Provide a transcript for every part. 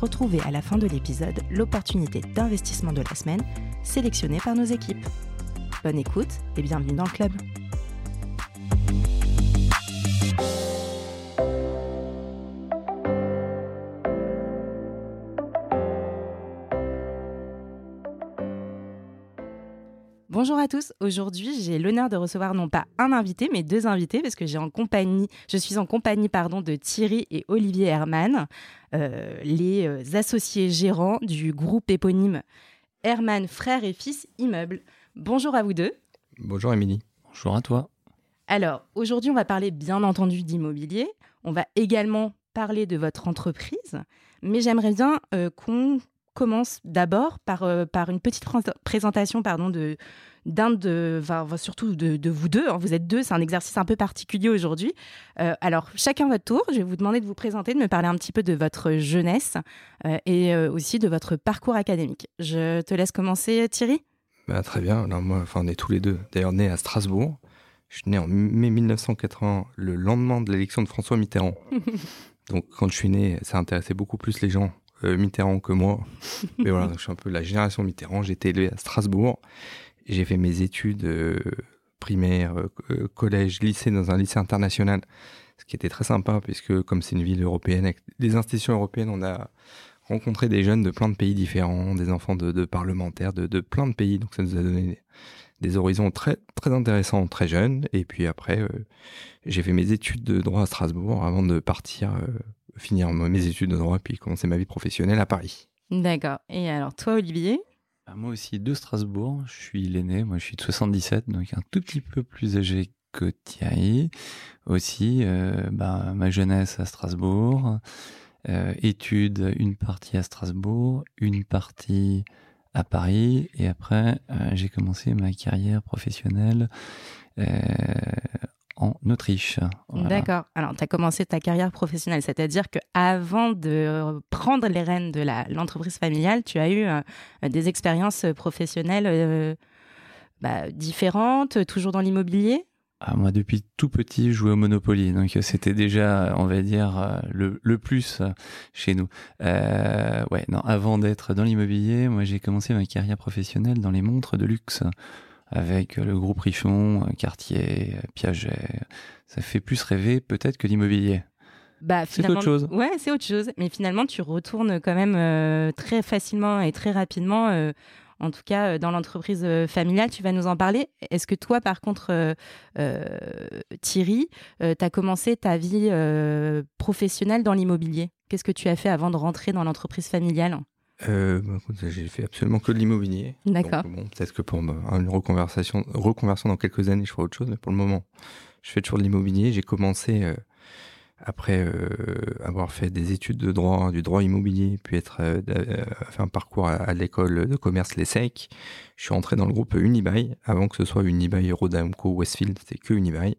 Retrouvez à la fin de l'épisode l'opportunité d'investissement de la semaine sélectionnée par nos équipes. Bonne écoute et bienvenue dans le club. Bonjour à tous. Aujourd'hui, j'ai l'honneur de recevoir non pas un invité, mais deux invités, parce que j'ai en compagnie, je suis en compagnie pardon, de Thierry et Olivier Herman, euh, les euh, associés gérants du groupe éponyme Herman Frères et Fils Immeubles. Bonjour à vous deux. Bonjour Émilie. Bonjour à toi. Alors, aujourd'hui, on va parler bien entendu d'immobilier. On va également parler de votre entreprise, mais j'aimerais bien euh, qu'on commence d'abord par, euh, par une petite présentation pardon, de, d'un de, enfin, surtout de, vous deux. Hein. Vous êtes deux, c'est un exercice un peu particulier aujourd'hui. Euh, alors, chacun votre tour, je vais vous demander de vous présenter, de me parler un petit peu de votre jeunesse euh, et aussi de votre parcours académique. Je te laisse commencer, Thierry. Bah, très bien. Alors, moi, enfin, on est tous les deux d'ailleurs nés à Strasbourg. Je suis né en mai 1980, le lendemain de l'élection de François Mitterrand. Donc, quand je suis né, ça intéressait beaucoup plus les gens euh, Mitterrand que moi. Mais voilà, je suis un peu la génération Mitterrand. J'ai été élevé à Strasbourg. J'ai fait mes études euh, primaires, euh, collège, lycée dans un lycée international, ce qui était très sympa puisque comme c'est une ville européenne avec des institutions européennes, on a rencontré des jeunes de plein de pays différents, des enfants de, parlementaires de, plein de pays. Donc ça nous a donné des, horizons très très intéressants très jeunes. Et puis après, j'ai fait mes études de droit à Strasbourg avant de partir finir mes études de droit puis commencer ma vie professionnelle à Paris. D'accord. Et alors toi, Olivier? Moi aussi de Strasbourg. Je suis l'aîné. Moi, je suis de 77, donc un tout petit peu plus âgé que Thierry. Aussi, euh, bah, ma jeunesse à Strasbourg. Euh, études, une partie à Strasbourg, une partie à Paris. Et après, euh, j'ai commencé ma carrière professionnelle en Autriche. D'accord. Alors, tu as commencé ta carrière professionnelle, c'est-à-dire que avant de prendre les rênes de l'entreprise familiale, tu as eu euh, des expériences professionnelles euh, bah, différentes, toujours dans l'immobilier? Ah, moi, depuis tout petit, je jouais au Monopoly, donc c'était déjà, on va dire, euh, le, le plus chez nous. ouais, non, avant d'être dans l'immobilier, moi, j'ai commencé ma carrière professionnelle dans les montres de luxe avec le groupe Richon, Cartier, Piaget. Ça fait plus rêver peut-être que l'immobilier. Bah, c'est autre chose. Ouais, c'est autre chose. Mais finalement, tu retournes quand même euh, très facilement et très rapidement. Euh, en tout cas, euh, dans l'entreprise familiale, tu vas nous en parler. Est-ce que toi, par contre, Thierry, tu as commencé ta vie professionnelle dans l'immobilier? Qu'est-ce que tu as fait avant de rentrer dans l'entreprise familiale? Euh, bah, j'ai fait absolument que de l'immobilier. D'accord. Bon, peut-être que pour une reconversion, reconversion dans quelques années, je ferai autre chose, mais pour le moment, je fais toujours de l'immobilier. J'ai commencé euh, après euh, avoir fait des études de droit, du droit immobilier, puis être euh, fait un parcours à, l'école de commerce l'ESSEC. Je suis entré dans le groupe Unibail avant que ce soit Unibail, Rodamco, Westfield, c'était que Unibail.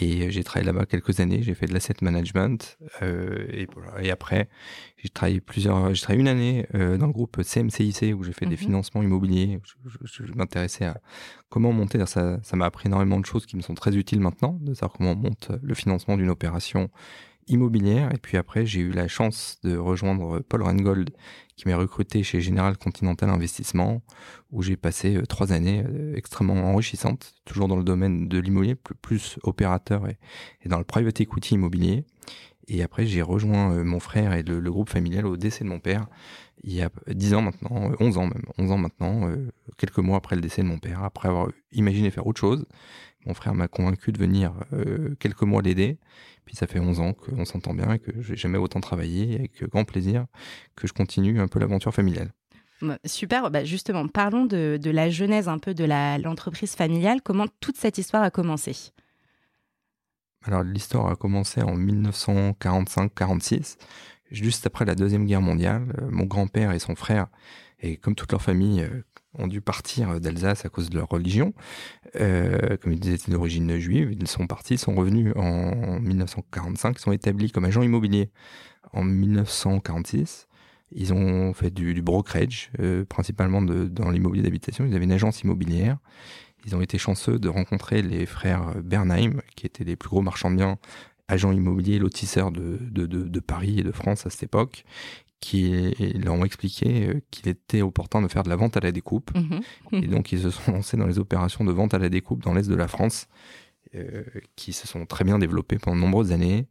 Et j'ai travaillé là-bas quelques années. J'ai fait de l'asset management. Euh, et, voilà. et après, j'ai travaillé plusieurs. J'ai travaillé une année euh, dans le groupe CMCIC où j'ai fait des mhm. financements immobiliers. Je, je, m'intéressais à comment monter. Ça, ça m'a appris énormément de choses qui me sont très utiles maintenant, de savoir comment on monte le financement d'une opération immobilière. Et puis après, j'ai eu la chance de rejoindre Paul Rengold, qui m'a recruté chez General Continental Investissement, où j'ai passé euh, trois années euh, extrêmement enrichissantes, toujours dans le domaine de l'immobilier, plus, opérateur et, dans le private equity immobilier. Et après, j'ai rejoint euh, mon frère et le, groupe familial au décès de mon père, il y a dix ans maintenant, onze ans même, onze ans maintenant, quelques mois après le décès de mon père, après avoir imaginé faire autre chose. Mon frère m'a convaincu de venir quelques mois l'aider. Puis ça fait 11 ans qu'on s'entend bien et que j'ai jamais autant travaillé avec grand plaisir que je continue un peu l'aventure familiale. Bah, super, bah justement, parlons de, la genèse un peu de l'entreprise familiale. Comment toute cette histoire a commencé? Alors l'histoire a commencé en 1945-46, juste après la Deuxième Guerre mondiale. Euh, mon grand-père et son frère, et comme toute leur famille, euh, ont dû partir d'Alsace à cause de leur religion. Euh, comme ils étaient d'origine juive, ils sont partis, sont revenus en 1945, ils sont établis comme agents immobiliers en 1946. Ils ont fait du, brokerage, euh, principalement dans l'immobilier d'habitation. Ils avaient une agence immobilière. Ils ont été chanceux de rencontrer les frères Bernheim, qui étaient les plus gros marchands de biens, agents immobiliers, lotisseurs de, de Paris et de France à cette époque, qui leur ont expliqué euh, qu'il était opportun de faire de la vente à la découpe. Mhm. Et donc, ils se sont lancés dans les opérations de vente à la découpe dans l'est de la France, euh, qui se sont très bien développées pendant de nombreuses années.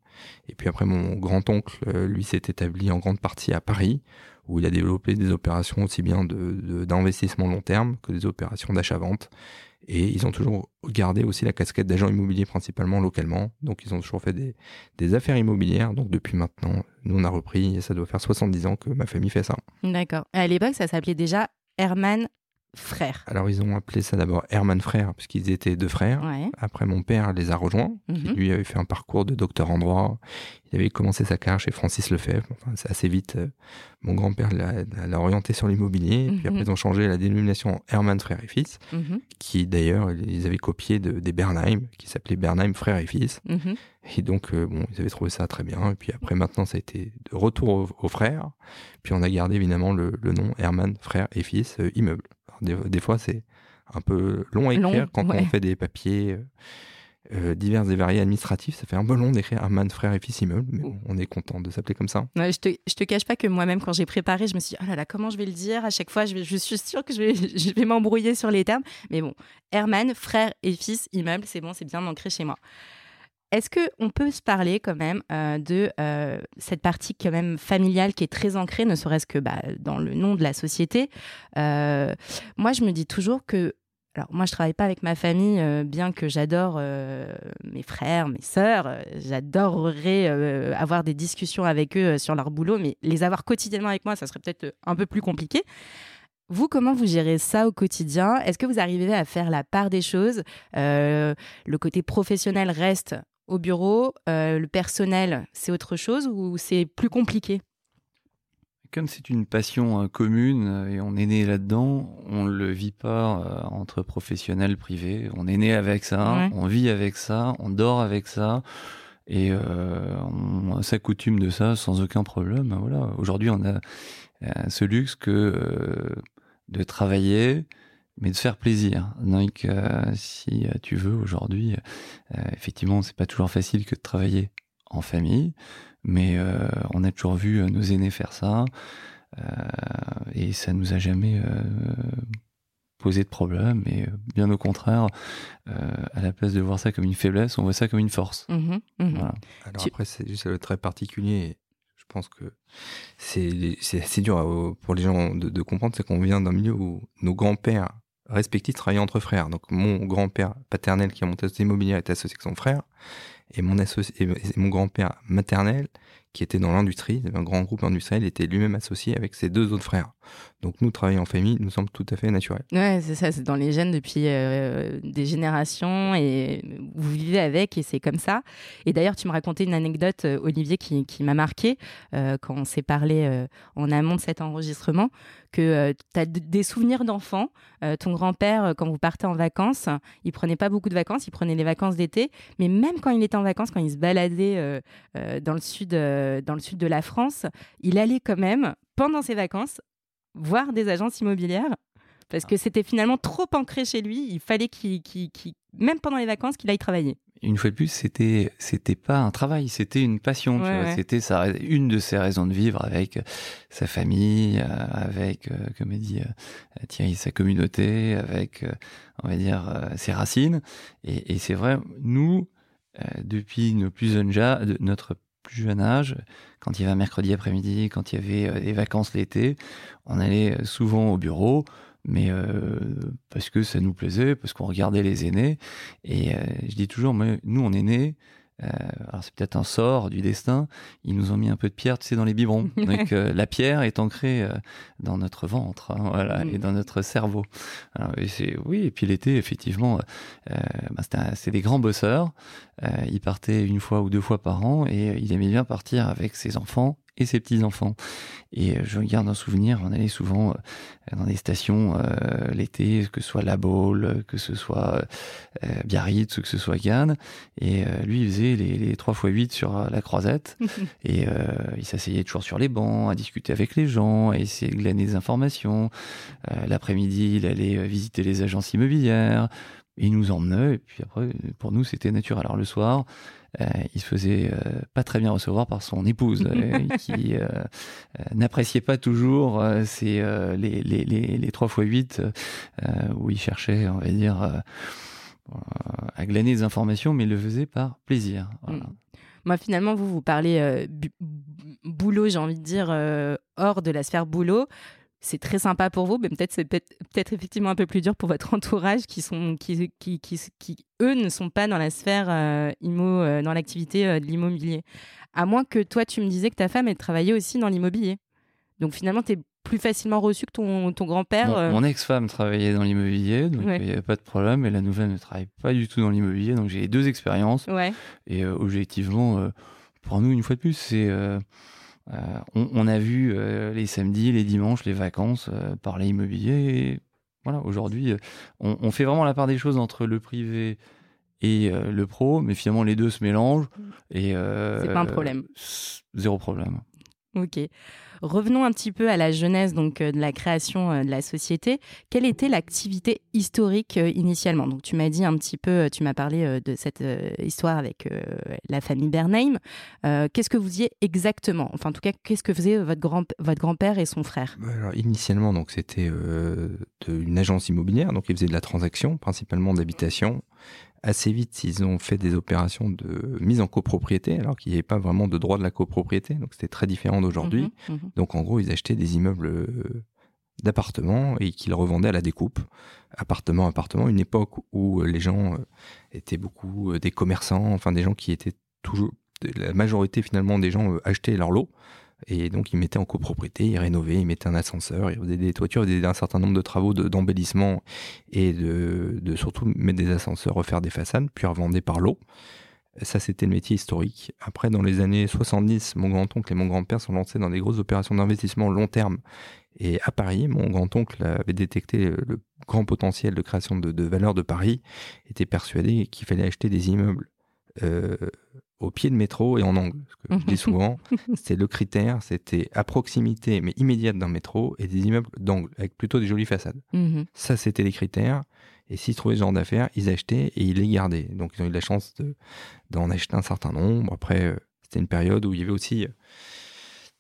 Et puis après, mon grand-oncle, euh, lui, s'est établi en grande partie à Paris, où il a développé des opérations aussi bien d'investissement de, long terme que des opérations d'achat-vente. Et ils ont toujours gardé aussi la casquette d'agent immobilier principalement localement. Donc ils ont toujours fait des, affaires immobilières. Donc depuis maintenant, nous on a repris et ça doit faire 70 ans que ma famille fait ça. D'accord. À l'époque, ça s'appelait déjà Herman Alors ils ont appelé ça d'abord Herman frères puisqu'ils étaient deux frères. Après mon père les a rejoints, qui mhm. lui avait fait un parcours de docteur en droit. Il avait commencé sa carrière chez Francis Lefebvre. Enfin, c'est assez vite. Euh, mon grand-père l'a orienté sur l'immobilier. Puis après mhm. ils ont changé la dénomination Herman frères et fils, mhm. qui d'ailleurs ils avaient copié de, des Bernheim, qui s'appelait Bernheim frères et fils. Et donc euh, bon ils avaient trouvé ça très bien. Et puis après maintenant ça a été de retour aux, frères. Puis on a gardé évidemment le, nom Herman frères et fils euh, immeuble. Des, fois, c'est un peu long à écrire quand on fait des papiers euh, euh, divers et variés administratifs. Ça fait un peu long d'écrire un man frère et fils immeuble, mais on est content de s'appeler comme ça. je, te, je te cache pas que moi-même, quand j'ai préparé, je me suis dit, oh là là, comment je vais le dire? À chaque fois, je, je suis sûre que je vais, je vais m'embrouiller sur les termes. Mais bon, Herman, frère et fils immeuble, c'est bon, c'est bien ancré chez moi. Est-ce qu'on peut se parler quand même euh, de euh, cette partie quand même familiale qui est très ancrée, ne serait-ce que bah, dans le nom de la société euh, Moi, je me dis toujours que alors moi, je travaille pas avec ma famille, bien que j'adore mes frères, mes sœurs. J'adorerais avoir des discussions avec eux sur leur boulot, mais les avoir quotidiennement avec moi, ça serait peut-être un peu plus compliqué. Vous, comment vous gérez ça au quotidien? Est-ce que vous arrivez à faire la part des choses? Le côté professionnel reste au bureau, euh, le personnel, c'est autre chose ou c'est plus compliqué? Comme c'est une passion euh, commune euh, et on est né là-dedans, on ne le vit pas entre professionnels, privés. On est né avec ça, on vit avec ça, on dort avec ça et on s'accoutume de ça sans aucun problème. Voilà. Aujourd'hui, on a ce luxe que de travailler, mais de se faire plaisir. Donc, euh, si euh, tu veux aujourd'hui, euh, effectivement, c'est pas toujours facile que de travailler en famille, mais on a toujours vu nos aînés faire ça, et ça nous a jamais posé de problème. Et bien au contraire, à la place de voir ça comme une faiblesse, on voit ça comme une force. Mmh mmh Alors après, c'est juste très particulier. Je pense que c'est assez dur pour les gens de, de comprendre, c'est qu'on vient d'un milieu où nos grands-pères respectifs travaillaient entre frères. Donc mon grand-père paternel qui a monté cette était associé avec son frère et mon, et mon grand-père maternel qui était dans l'industrie, un grand groupe industriel, était lui-même associé avec ses deux autres frères. Donc nous, travailler en famille nous semble tout à fait naturel. Ouais, c'est ça, c'est dans les gènes depuis euh, des générations et vous vivez avec et c'est comme ça. Et d'ailleurs, tu me racontais une anecdote, euh, Olivier, qui, m'a marqué euh, quand on s'est parlé en amont de cet enregistrement, que tu as des souvenirs d'enfant. ton grand-père, quand vous partez en vacances, il prenait pas beaucoup de vacances, il prenait les vacances d'été, mais même quand il était en vacances, quand il se baladait dans le sud euh, dans le sud de la France, il allait quand même, pendant ses vacances, voir des agences immobilières parce que c'était finalement trop ancré chez lui. Il fallait qu'il, même pendant les vacances, qu'il aille travailler. Une fois de plus, c'était c'était pas un travail, c'était une passion. C'était une de ses raisons de vivre avec sa famille, euh, avec, euh, comme il dit Thierry, sa communauté, avec, on va dire, ses racines. Et, et c'est vrai, nous, depuis nos plus jeunes notre plus jeune âge, quand il y avait un mercredi après-midi, quand il y avait euh, des vacances l'été, on allait euh, souvent au bureau, mais euh, parce que ça nous plaisait, parce qu'on regardait les aînés. Et je dis toujours, mais nous, on est nés euh, alors c'est peut-être un sort du destin. Ils nous ont mis un peu de pierre, tu sais, dans les biberons. Donc euh, la pierre est ancrée euh, dans notre ventre, hein, voilà, mm. et dans notre cerveau. et c'est oui. Et puis l'été, effectivement, bah, c'est des grands bosseurs. ils partaient une fois ou deux fois par an et il aimait bien partir avec ses enfants et ses petits-enfants. Et je garde un souvenir, on allait souvent dans des stations l'été, que ce soit La Baule, que ce soit Biarritz, que ce soit Cannes. Et lui, il faisait les, les 3 x 8 sur la croisette. et il s'asseyait toujours sur les bancs, à discuter avec les gens, à essayer de glaner des informations. L'après-midi, il allait visiter les agences immobilières. il nous emmenait, et puis après, pour nous, c'était naturel. Alors le soir, euh, il se faisait euh, pas très bien recevoir par son épouse, euh, qui n'appréciait pas toujours ces, les, les, les, les 3 x 8 où il cherchait, on va dire, à glaner des informations, mais il le faisait par plaisir. Mm. Moi, finalement, vous, vous parlez boulot, j'ai envie de dire, hors de la sphère boulot c'est très sympa pour vous, mais peut-être c'est peut-être effectivement un peu plus dur pour votre entourage qui sont qui, qui, qui, eux ne sont pas dans la sphère euh, immo, euh, dans l'activité euh, de l'immobilier. À moins que toi tu me disais que ta femme ait travaillé aussi dans l'immobilier. Donc finalement tu es plus facilement reçu que ton, ton grand-père. Mon, ex-femme travaillait dans l'immobilier, donc il n'y avait pas de problème, et la nouvelle ne travaille pas du tout dans l'immobilier, donc j'ai deux expériences. Ouais. Et objectivement, pour nous, une fois de plus, c'est euh, on, a vu euh, les samedis, les dimanches, les vacances euh, parler immobilier. Et voilà, aujourd'hui, on, fait vraiment la part des choses entre le privé et le pro, mais finalement les deux se mélangent. Et c'est pas un problème. Zéro problème. Ok. Revenons un petit peu à la jeunesse donc euh, de la création euh, de la société. Quelle était l'activité historique euh, initialement? Donc tu m'as dit un petit peu, tu m'as parlé de cette histoire avec la famille Bernheim. qu'est-ce que vous faisiez exactement? Enfin en tout cas, qu'est-ce que faisait votre grand votre grand-père et son frère? Bah, Alors, Initialement donc c'était une agence immobilière, donc ils faisaient de la transaction, principalement d'habitation assez vite, ils ont fait des opérations de mise en copropriété, alors qu'il n'y avait pas vraiment de droit de la copropriété, donc c'était très différent d'aujourd'hui. Mhm, mhm. Donc en gros, ils achetaient des immeubles euh, d'appartements et qu'ils revendaient à la découpe, appartement appartement, une époque où les gens euh, étaient beaucoup euh, des commerçants, enfin des gens qui étaient toujours la majorité finalement des gens achetaient leur lot et donc, ils mettaient en copropriété, ils rénovaient, ils mettaient un ascenseur, ils faisaient des toitures, ils faisaient un certain nombre de travaux d'embellissement et de, surtout mettre des ascenseurs, refaire des façades, puis revendaient par lot. Ça, c'était le métier historique. Après, dans les années 70, mon grand-oncle et mon grand-père sont lancés dans des grosses opérations d'investissement long terme. Et à Paris, mon grand-oncle avait détecté le grand potentiel de création de, de valeur de Paris, était persuadé qu'il fallait acheter des immeubles euh, au pied de métro et en angle. Ce que je dis souvent, c'était le critère, c'était à proximité mais immédiate d'un métro et des immeubles d'angle avec plutôt des jolies façades. Mhm. Ça, c'était les critères. Et s'ils trouvaient ce genre d'affaires, ils achetaient et ils les gardaient. Donc ils ont eu la chance d'en acheter un certain nombre. Après, euh, c'était une période où il y avait aussi euh,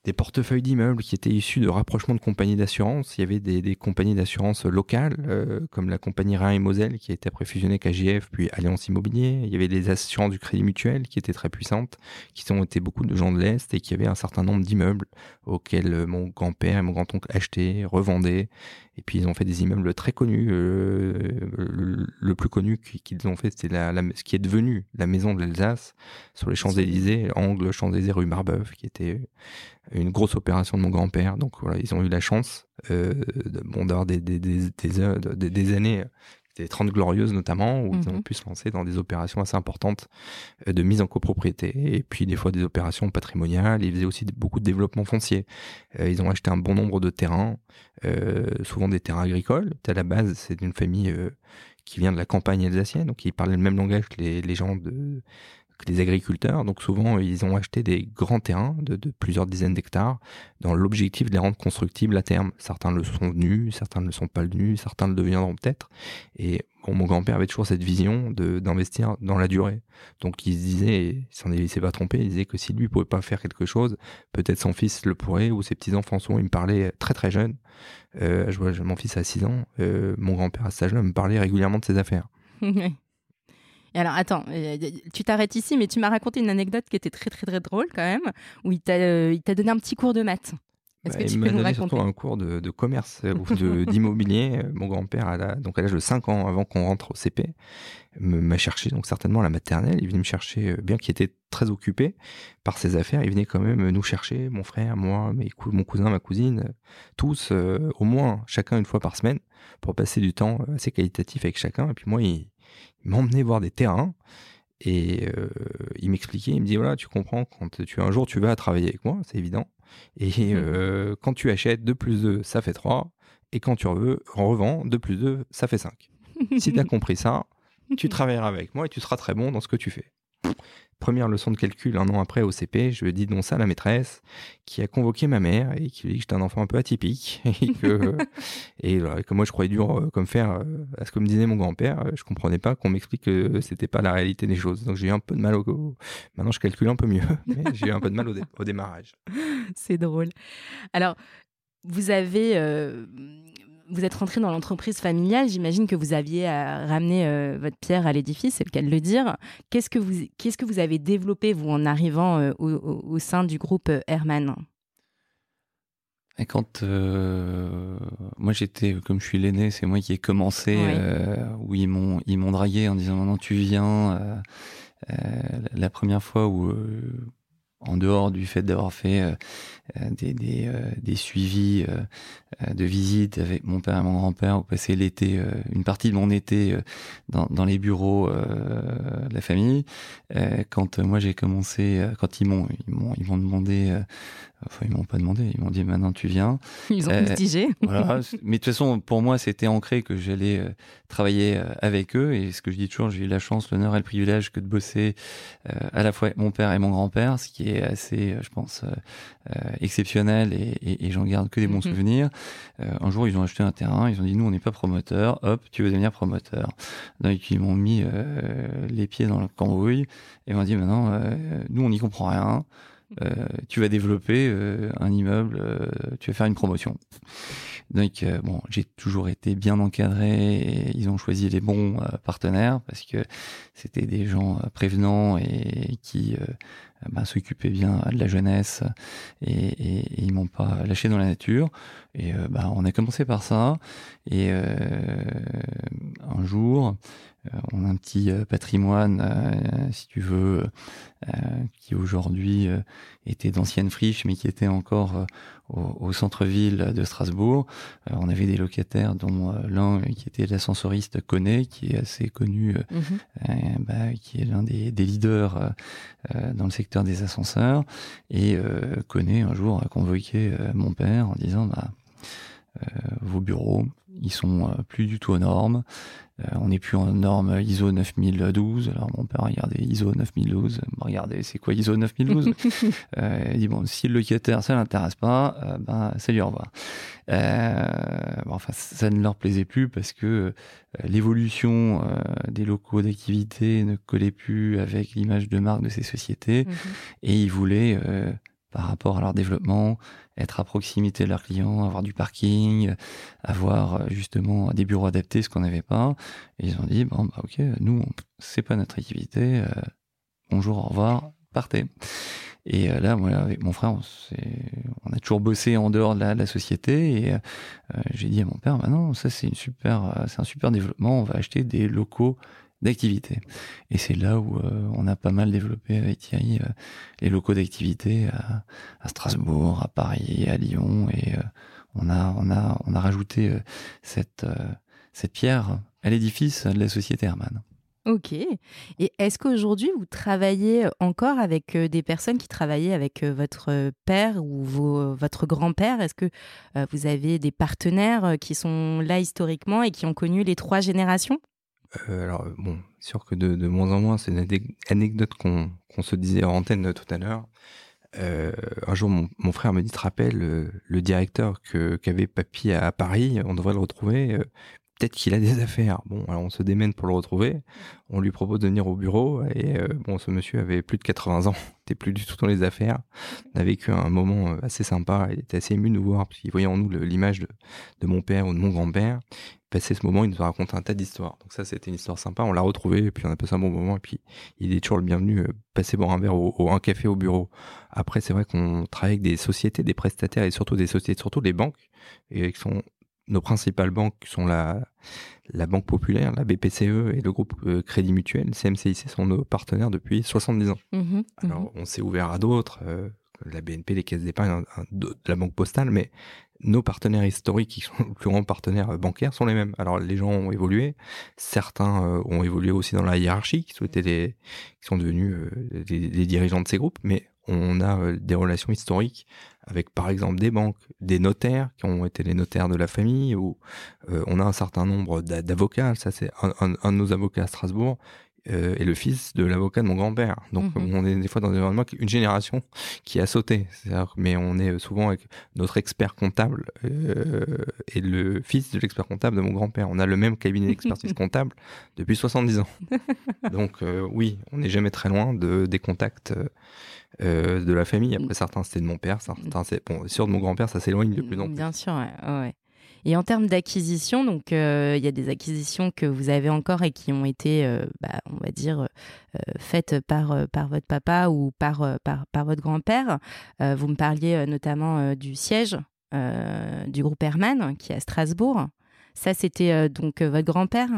des portefeuilles d'immeubles qui étaient issus de rapprochements de compagnies d'assurance. Il y avait des, compagnies d'assurance locales, euh, comme la compagnie Rhin et Moselle, qui a été après fusionnée KGF, puis Alliance Immobilier. Il y avait des assurances du Crédit Mutuel, qui étaient très puissantes, qui ont été beaucoup de gens de l'Est, et qui avaient un certain nombre d'immeubles auxquels euh, mon grand-père et mon grand-oncle achetaient, revendaient. Et puis ils ont fait des immeubles très connus. Euh, le, plus connu qu'ils ont fait, c'était la, ce qui est devenu la maison de l'Alsace, sur les Champs-Élysées, angle Champs-Élysées, rue Marbeuf, qui était une grosse opération de mon grand-père. Donc voilà, ils ont eu la chance euh, bon, d'avoir des, des, des, des, des années des 30 glorieuses notamment, où ils ont mhm. pu se lancer dans des opérations assez importantes euh, de mise en copropriété, et puis des fois des opérations patrimoniales. Ils faisaient aussi beaucoup de développement foncier. Euh, ils ont acheté un bon nombre de terrains, euh, souvent des terrains agricoles. À la base, c'est une famille qui vient de la campagne alsacienne, donc ils parlaient le même langage que les, les gens de, que les agriculteurs. Donc souvent, ils ont acheté des grands terrains de, plusieurs dizaines d'hectares dans l'objectif de les rendre constructibles à terme. Certains le sont venus, certains ne le sont pas venus, certains le deviendront peut-être. Et mon grand-père avait toujours cette vision d'investir dans la durée. Donc il se disait, il s'en s'est pas trompé, il disait que si lui pouvait pas faire quelque chose, peut-être son fils le pourrait ou ses petits-enfants. Il me parlait très très jeune. Euh, je vois, mon fils a 6 ans. Euh, mon grand-père à cet âge-là me parlait régulièrement de ses affaires. alors, attends, euh, tu t'arrêtes ici, mais tu m'as raconté une anecdote qui était très, très, très drôle quand même, où il t'a euh, donné un petit cours de maths. Est-ce bah, que tu peux nous raconter surtout un cours de, de commerce euh, ou d'immobilier. Mon grand-père, à donc à l'âge de 5 ans, avant qu'on rentre au CP, m'a cherché, donc certainement à la maternelle. Il venait me chercher, bien qu'il était très occupé par ses affaires, il venait quand même nous chercher, mon frère, moi, mes mon cousin, ma cousine, tous, au moins chacun une fois par semaine, pour passer du temps assez qualitatif avec chacun. Et puis moi, il, il m'emmenait voir des terrains Et il m'expliquait, il me dit voilà, tu comprends, quand tu un jour tu vas travailler avec moi, c'est évident. Et mmh. quand tu achètes 2 plus 2, ça fait 3. Et quand tu revends, 2 plus 2, ça fait 5. si tu as compris ça, tu travailleras avec moi et tu seras très bon dans ce que tu fais. Première leçon de calcul un an après au CP, je dis donc ça à la maîtresse qui a convoqué ma mère et qui lui dit que j'étais un enfant un peu atypique et que, et, que moi je croyais dur euh, comme faire euh, à ce que me disait mon grand-père. Je comprenais pas qu'on m'explique que c'était pas la réalité des choses. Donc j'ai eu un peu de mal au. Maintenant je calcule un peu mieux, mais j'ai eu un peu de mal au, démarrage. C'est drôle. Alors, vous avez euh, vous êtes rentré dans l'entreprise familiale, j'imagine que vous aviez euh, ramené euh, votre pierre à l'édifice, c'est le cas de le dire. Qu'est-ce que vous, qu'est-ce que vous avez développé, vous, en arrivant euh, au, sein du groupe Herman et quand moi j'étais, comme je suis l'aîné, c'est moi qui ai commencé, où ils m'ont ils m'ont dragué en disant maintenant tu viens. la première fois où en dehors du fait d'avoir fait euh, euh, des, des, euh, des, suivis de visites avec mon père et mon grand-père, où passer l'été, une partie de mon été dans, dans les bureaux de la famille. quand moi j'ai commencé, quand ils m'ont ils m'ont demandé Enfin, ils m'ont pas demandé, ils m'ont dit maintenant tu viens. Ils ont euh, voilà. Mais de toute façon, pour moi, c'était ancré que j'allais euh, travailler euh, avec eux. Et ce que je dis toujours, j'ai eu la chance, l'honneur et le privilège que de bosser euh, à la fois avec mon père et mon grand-père, ce qui est assez, je pense, exceptionnel et, et, et j'en garde que des bons mhm. souvenirs. un jour, ils ont acheté un terrain, ils ont dit nous, on n'est pas promoteur, hop, tu veux devenir promoteur. Donc, ils m'ont mis les pieds dans le cambouis et m'ont dit maintenant, nous, on n'y comprend rien. Euh, tu vas développer euh, un immeuble, euh, tu vas faire une promotion. Donc bon, j'ai toujours été bien encadré et ils ont choisi les bons partenaires parce que c'était des gens prévenants et qui bah, s'occupaient bien de la jeunesse et, et, ils m'ont pas lâché dans la nature. Et bah, on a commencé par ça et jour euh, on a un petit euh, patrimoine, euh, si tu veux, qui aujourd'hui était d'anciennes friches, mais qui était encore au, centre-ville de Strasbourg. on avait des locataires, dont l'un qui était l'ascensoriste Connet, qui est assez connu, mhm. bah, qui est l'un des, leaders dans le secteur des ascenseurs. Et Connet, un jour, a convoqué mon père en disant... Bah, vos bureaux, ils sont plus du tout aux normes. Euh, on n'est plus en norme ISO 9012. Alors mon père regardait ISO 9012. Regardez, c'est quoi ISO 9012 euh, Il dit bon, si le locataire ça l'intéresse pas, euh, ben salut au revoir. Euh, enfin, ça ne leur plaisait plus parce que l'évolution des locaux d'activité ne collait plus avec l'image de marque de ces sociétés, mhm. et ils voulaient par rapport à leur développement, être à proximité de leurs clients, avoir du parking, avoir euh, justement des bureaux adaptés, ce qu'on n'avait pas. Ils ont dit bon bah ok, nous c'est pas notre activité. Euh, bonjour, au revoir, partez. Et euh, là, moi, avec mon frère, on, a toujours bossé en dehors de la, société. Et j'ai dit à mon père, bah non, ça c'est c'est un super développement. On va acheter des locaux d'activité. Et c'est là où euh, on a pas mal développé avec Thierry euh, les locaux d'activité à, Strasbourg, à Paris, à Lyon, et euh, on a on a on a rajouté cette cette pierre à l'édifice de la société Herman. Ok. Et est-ce qu'aujourd'hui, vous travaillez encore avec des personnes qui travaillaient avec votre père ou votre grand-père? Est-ce que vous avez des partenaires qui sont là historiquement et qui ont connu les trois générations? Alors, bon, sûr que de, moins en moins, c'est une anecdote qu'on se disait en antenne tout à l'heure. Euh, un jour, mon, frère me dit, te rappelles, euh, le directeur qu'avait Papy à, Paris, on devrait le retrouver. Peut-être qu'il a des affaires. Bon, alors on se démène pour le retrouver. On lui propose de venir au bureau. Et bon, ce monsieur avait plus de 80 ans, n'était plus du tout dans les affaires. On a vécu un moment assez sympa. Il était assez ému de nous voir, parce qu'il voyait en nous l'image de, de mon père ou de mon grand-père passé ce moment, il nous a raconté un tas d'histoires. Donc ça, c'était une histoire sympa. On l'a retrouvé, et puis on a passé un bon moment, et puis il est toujours le bienvenu. Euh, passer boire un verre ou un café au bureau. Après, c'est vrai qu'on travaille avec des sociétés, des prestataires, et surtout des sociétés, surtout des banques, et qui sont nos principales banques sont la, la Banque Populaire, la BPCE et le groupe euh, Crédit Mutuel, CMCIC sont nos partenaires depuis 70 ans. Mmh mmh Alors, on s'est ouvert à d'autres, euh, la BNP, les caisses d'épargne, la banque postale, mais nos partenaires historiques, qui sont les plus grands partenaires bancaires, sont les mêmes. Alors les gens ont évolué, certains ont évolué aussi dans la hiérarchie, qui, souhaitaient des, qui sont devenus des, dirigeants de ces groupes, mais on a des relations historiques avec par exemple des banques, des notaires qui ont été les notaires de la famille, ou euh, on a un certain nombre d'avocats. Ça, c'est un, de nos avocats à Strasbourg euh, est le fils de l'avocat de mon grand-père. Donc mhm. on est des fois dans un environnement une génération qui a sauté. Mais on est souvent avec notre expert comptable euh, et le fils de l'expert comptable de mon grand-père. On a le même cabinet d'expertise comptable depuis 70 ans. Donc oui, on n'est jamais très loin de des contacts euh, de la famille. Après, certains, c'était de mon père. Certains, c'est bon, sûr de mon grand-père, ça s'éloigne de plus en plus. Bien sûr, ouais. Et en termes d'acquisition, donc euh, il y a des acquisitions que vous avez encore et qui ont été, euh, bah, on va dire, faites par, par votre papa ou par, par, par votre grand-père. vous me parliez notamment du siège du groupe Hermann qui est à Strasbourg. Ça, c'était donc votre grand-père?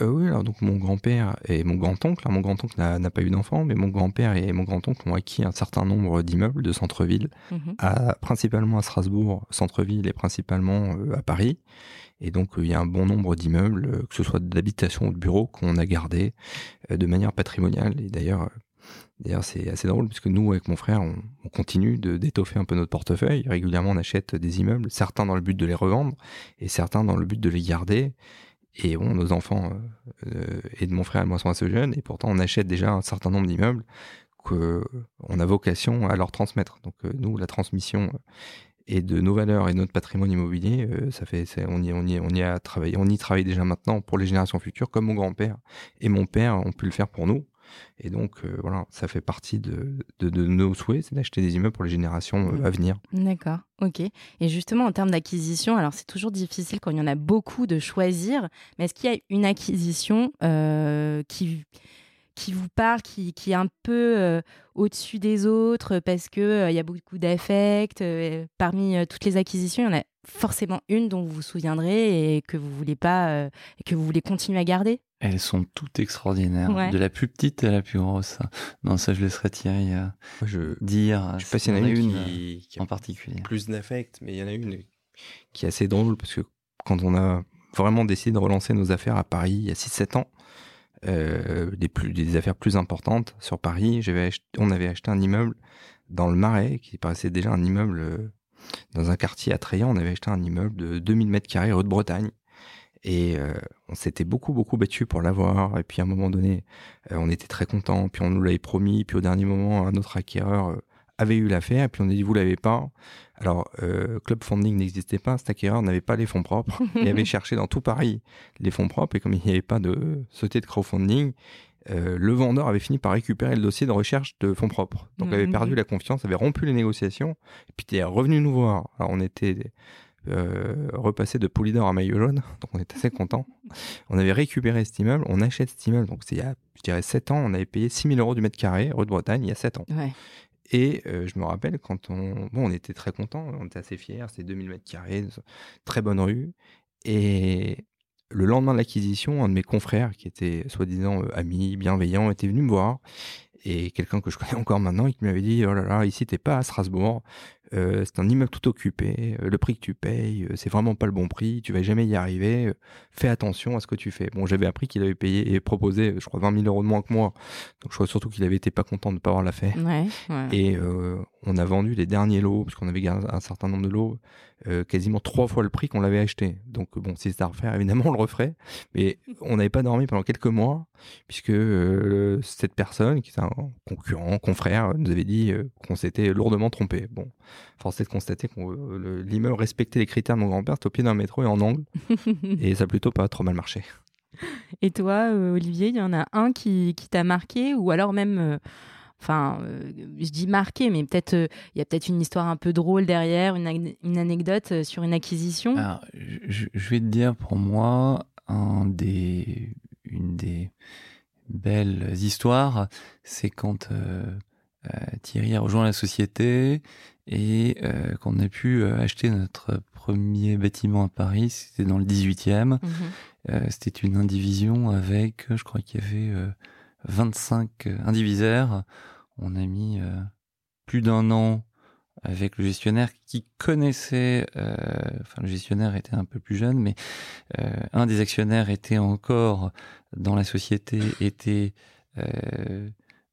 Euh, oui, alors donc mon grand-père et mon grand-oncle, hein, mon grand-oncle n'a pas eu d'enfant, mais mon grand-père et mon grand-oncle ont acquis un certain nombre d'immeubles de centre-ville, mhm. principalement à Strasbourg, centre-ville et principalement euh, à Paris. Et donc il y a un bon nombre d'immeubles, euh, que ce soit d'habitation ou de bureaux, qu'on a gardés de manière patrimoniale. Et d'ailleurs, D'ailleurs, c'est assez drôle puisque nous, avec mon frère, on, on continue d'étoffer un peu notre portefeuille. Régulièrement, on achète des immeubles, certains dans le but de les revendre et certains dans le but de les garder. Et bon, nos enfants euh, et de mon frère et moi sont assez jeunes, et pourtant on achète déjà un certain nombre d'immeubles qu'on a vocation à leur transmettre. Donc euh, nous, la transmission euh, et de nos valeurs et notre patrimoine immobilier, ça fait, on y, on y, on y a travaillé, on y travaille déjà maintenant pour les générations futures, comme mon grand-père et mon père ont pu le faire pour nous. Et donc, euh, voilà, ça fait partie de, nos souhaits, c'est d'acheter des immeubles pour les générations euh, à venir. D'accord, ok. Et justement, en termes d'acquisition, alors c'est toujours difficile quand il y en a beaucoup de choisir, mais est-ce qu'il y a une acquisition euh, qui qui vous parle, qui, qui est un peu au-dessus des autres parce qu'il il y a beaucoup d'affect. parmi toutes les acquisitions, il y en a forcément une dont vous vous souviendrez et que vous voulez pas et que vous voulez continuer à garder? Elles sont toutes extraordinaires, de la plus petite à la plus grosse. Non, ça je laisserai Thierry euh, je, dire. Je sais pas s'il y en a une, qui, en particulier. Plus d'affect, mais il y en a une qui est assez drôle parce que quand on a vraiment décidé de relancer nos affaires à Paris il y a 6-7 ans, euh, des, plus, des affaires plus importantes sur Paris, on avait acheté un immeuble dans le Marais qui paraissait déjà un immeuble euh, dans un quartier attrayant. On avait acheté un immeuble de 2000 mètres carrés rue de Bretagne et euh, on s'était beaucoup, beaucoup battu pour l'avoir. Et puis à un moment donné, euh, on était très content. Puis on nous l'avait promis. Puis au dernier moment, un autre acquéreur euh, avait eu l'affaire. Et puis on a dit, vous l'avez pas. Alors, Club Funding n'existait pas. Cet acquéreur n'avait pas les fonds propres. il avait cherché dans tout Paris les fonds propres. Et comme il n'y avait pas de société de crowdfunding, le vendeur avait fini par récupérer le dossier de recherche de fonds propres. Donc, il avait mmh, perdu mmh. la confiance, avait rompu les négociations. Et puis, il est revenu nous voir. Alors, on était euh, repassé de Polydor à maillot jaune, donc on est assez content. On avait récupéré cet immeuble, on achète cet immeuble, donc c'est il y a, je dirais, 7 ans, on avait payé 6000 euros du mètre carré, rue de Bretagne, il y a 7 ans. Et euh, je me rappelle quand on, bon, on était très content, on était assez fiers, c'est 2000 mètres carrés, très bonne rue. Et le lendemain de l'acquisition, un de mes confrères, qui était soi-disant euh, ami, bienveillant, était venu me voir. Et quelqu'un que je connais encore maintenant, et qui m'avait dit, oh là là, ici t'es pas à Strasbourg, euh, c'est un immeuble tout occupé, euh, le prix que tu payes, euh, c'est vraiment pas le bon prix, tu vas jamais y arriver, fais attention à ce que tu fais. Bon, j'avais appris qu'il avait payé et proposé, je crois, 20 000 euros de moins que moi, donc je crois surtout qu'il avait été pas content de ne pas avoir. Ouais, ouais. Et on a vendu les derniers lots, parce qu'on avait gardé un certain nombre de lots, quasiment trois fois le prix qu'on l'avait acheté. Donc bon, si c'était à refaire, évidemment, on le referait, mais on n'avait pas dormi pendant quelques mois, puisque cette personne, qui est un concurrent, confrère, nous avait dit qu'on s'était lourdement trompé. Bon, force est de constater que euh, l'immeuble respectait les critères de mon grand-père, c'était au pied d'un métro et en angle. et ça a plutôt pas trop mal marché. Et toi, euh, Olivier, il y en a un qui, t'a marqué ou alors même. Euh, enfin, je dis marqué, mais peut-être il y a peut-être une histoire un peu drôle derrière, une, une anecdote sur une acquisition. je, vais te dire pour moi un des, une des belles histoires, c'est quand Thierry a rejoint la société et euh, qu'on a pu euh, acheter notre premier bâtiment à Paris, c'était dans le 18e. Mhm. Euh, c'était une indivision avec, je crois qu'il y avait 25 indivisaires. On a mis plus d'un an avec le gestionnaire qui connaissait, euh, enfin le gestionnaire était un peu plus jeune, mais euh, un des actionnaires était encore dans la société, était euh,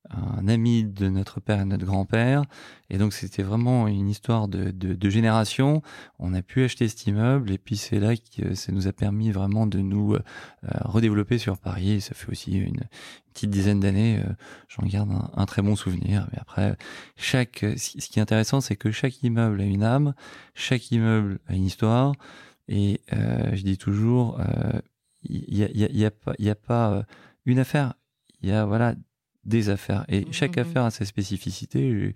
un ami de notre père et de notre grand-père. Et donc, c'était vraiment une histoire de, de, de, génération. On a pu acheter cet immeuble et puis c'est là que ça nous a permis vraiment de nous euh, redévelopper sur Paris. Et ça fait aussi une, petite dizaine d'années. Euh, J'en garde un, très bon souvenir. Mais après, chaque, ce qui est intéressant, c'est que chaque immeuble a une âme, chaque immeuble a une histoire. Et euh, je dis toujours, il n'y a, y a, y a, pas, y a pas une affaire. Il y a voilà des affaires. Et chaque mmh, affaire a sa spécificité.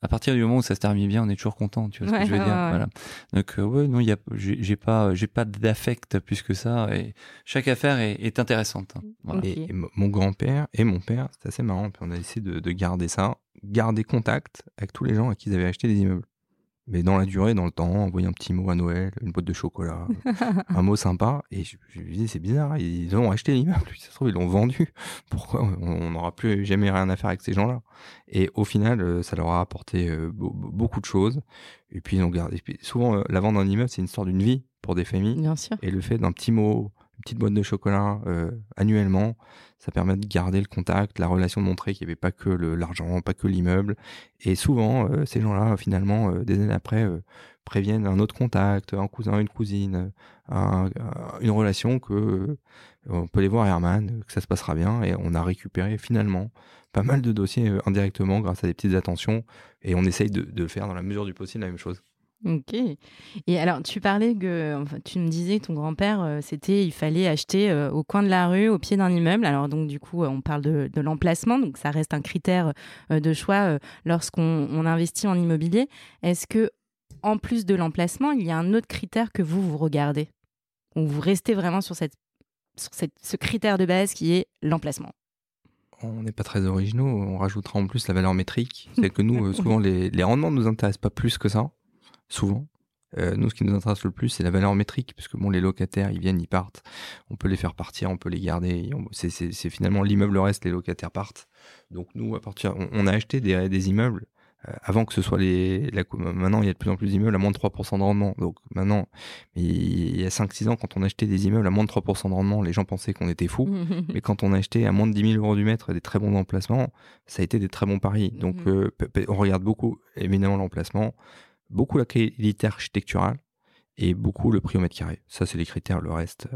À partir du moment où ça se termine bien, on est toujours content, tu vois ce que je veux dire. Ouais. Voilà. Donc euh, ouais, non, il y a, j'ai pas, j'ai pas d'affect plus que ça. Et chaque affaire est, est intéressante. Hein. Voilà. Et, et, mon grand-père et mon père, c'est assez marrant. Puis on a essayé de, de garder ça, garder contact avec tous les gens à qui ils avaient acheté des immeubles mais dans la durée, dans le temps, envoyer un petit mot à Noël, une boîte de chocolat, un mot sympa. Et je, je me disais, c'est bizarre, ils ont acheté l'immeuble, ça se trouve, ils l'ont vendu. Pourquoi on n'aura plus jamais rien à faire avec ces gens-là? Et au final, euh, ça leur a apporté euh, beaucoup de choses. Et puis ils ont gardé. Souvent, euh, la vente d'un immeuble, c'est une histoire d'une vie pour des familles. Bien sûr. Et le fait d'un petit mot, une petite boîte de chocolat euh, annuellement, ça permet de garder le contact, la relation de montrer qu'il n'y avait pas que l'argent, pas que l'immeuble. Et souvent, euh, ces gens-là, finalement, euh, des années après, préviennent un autre contact, un cousin, une cousine, un, une relation que on peut les voir à Herman, que ça se passera bien. Et on a récupéré finalement pas mal de dossiers indirectement grâce à des petites attentions. Et on essaye de faire dans la mesure du possible la même chose. Ok. Et alors, tu parlais que, enfin, tu me disais que ton grand-père, euh, c'était, il fallait acheter euh, au coin de la rue, au pied d'un immeuble. Alors, donc, du coup, euh, on parle de, de l'emplacement, donc ça reste un critère de choix lorsqu'on on investit en immobilier. Est-ce que, en plus de l'emplacement, il y a un autre critère que vous, vous regardez? Ou vous restez vraiment sur, cette, sur cette, ce critère de base qui est l'emplacement? On n'est pas très originaux, on rajoutera en plus la valeur métrique. C'est que nous, souvent, les, les rendements ne nous intéressent pas plus que ça souvent. Euh, nous, ce qui nous intéresse le plus, c'est la valeur métrique, parce que bon, les locataires, ils viennent, ils partent. On peut les faire partir, on peut les garder. C'est finalement l'immeuble reste, les locataires partent. Donc nous, à partir, on, on a acheté des, des immeubles euh, avant que ce soit les. La, maintenant, il y a de plus en plus d'immeubles à moins de 3% de rendement. Donc maintenant, il y a 5-6 ans, quand on achetait des immeubles à moins de 3% de rendement, les gens pensaient qu'on était fous. mais quand on achetait à moins de 10 000 euros du mètre des très bons emplacements, ça a été des très bons paris. Donc euh, on regarde beaucoup, évidemment, l'emplacement beaucoup la qualité architecturale et beaucoup le prix au mètre carré. Ça, c'est les critères. Le reste,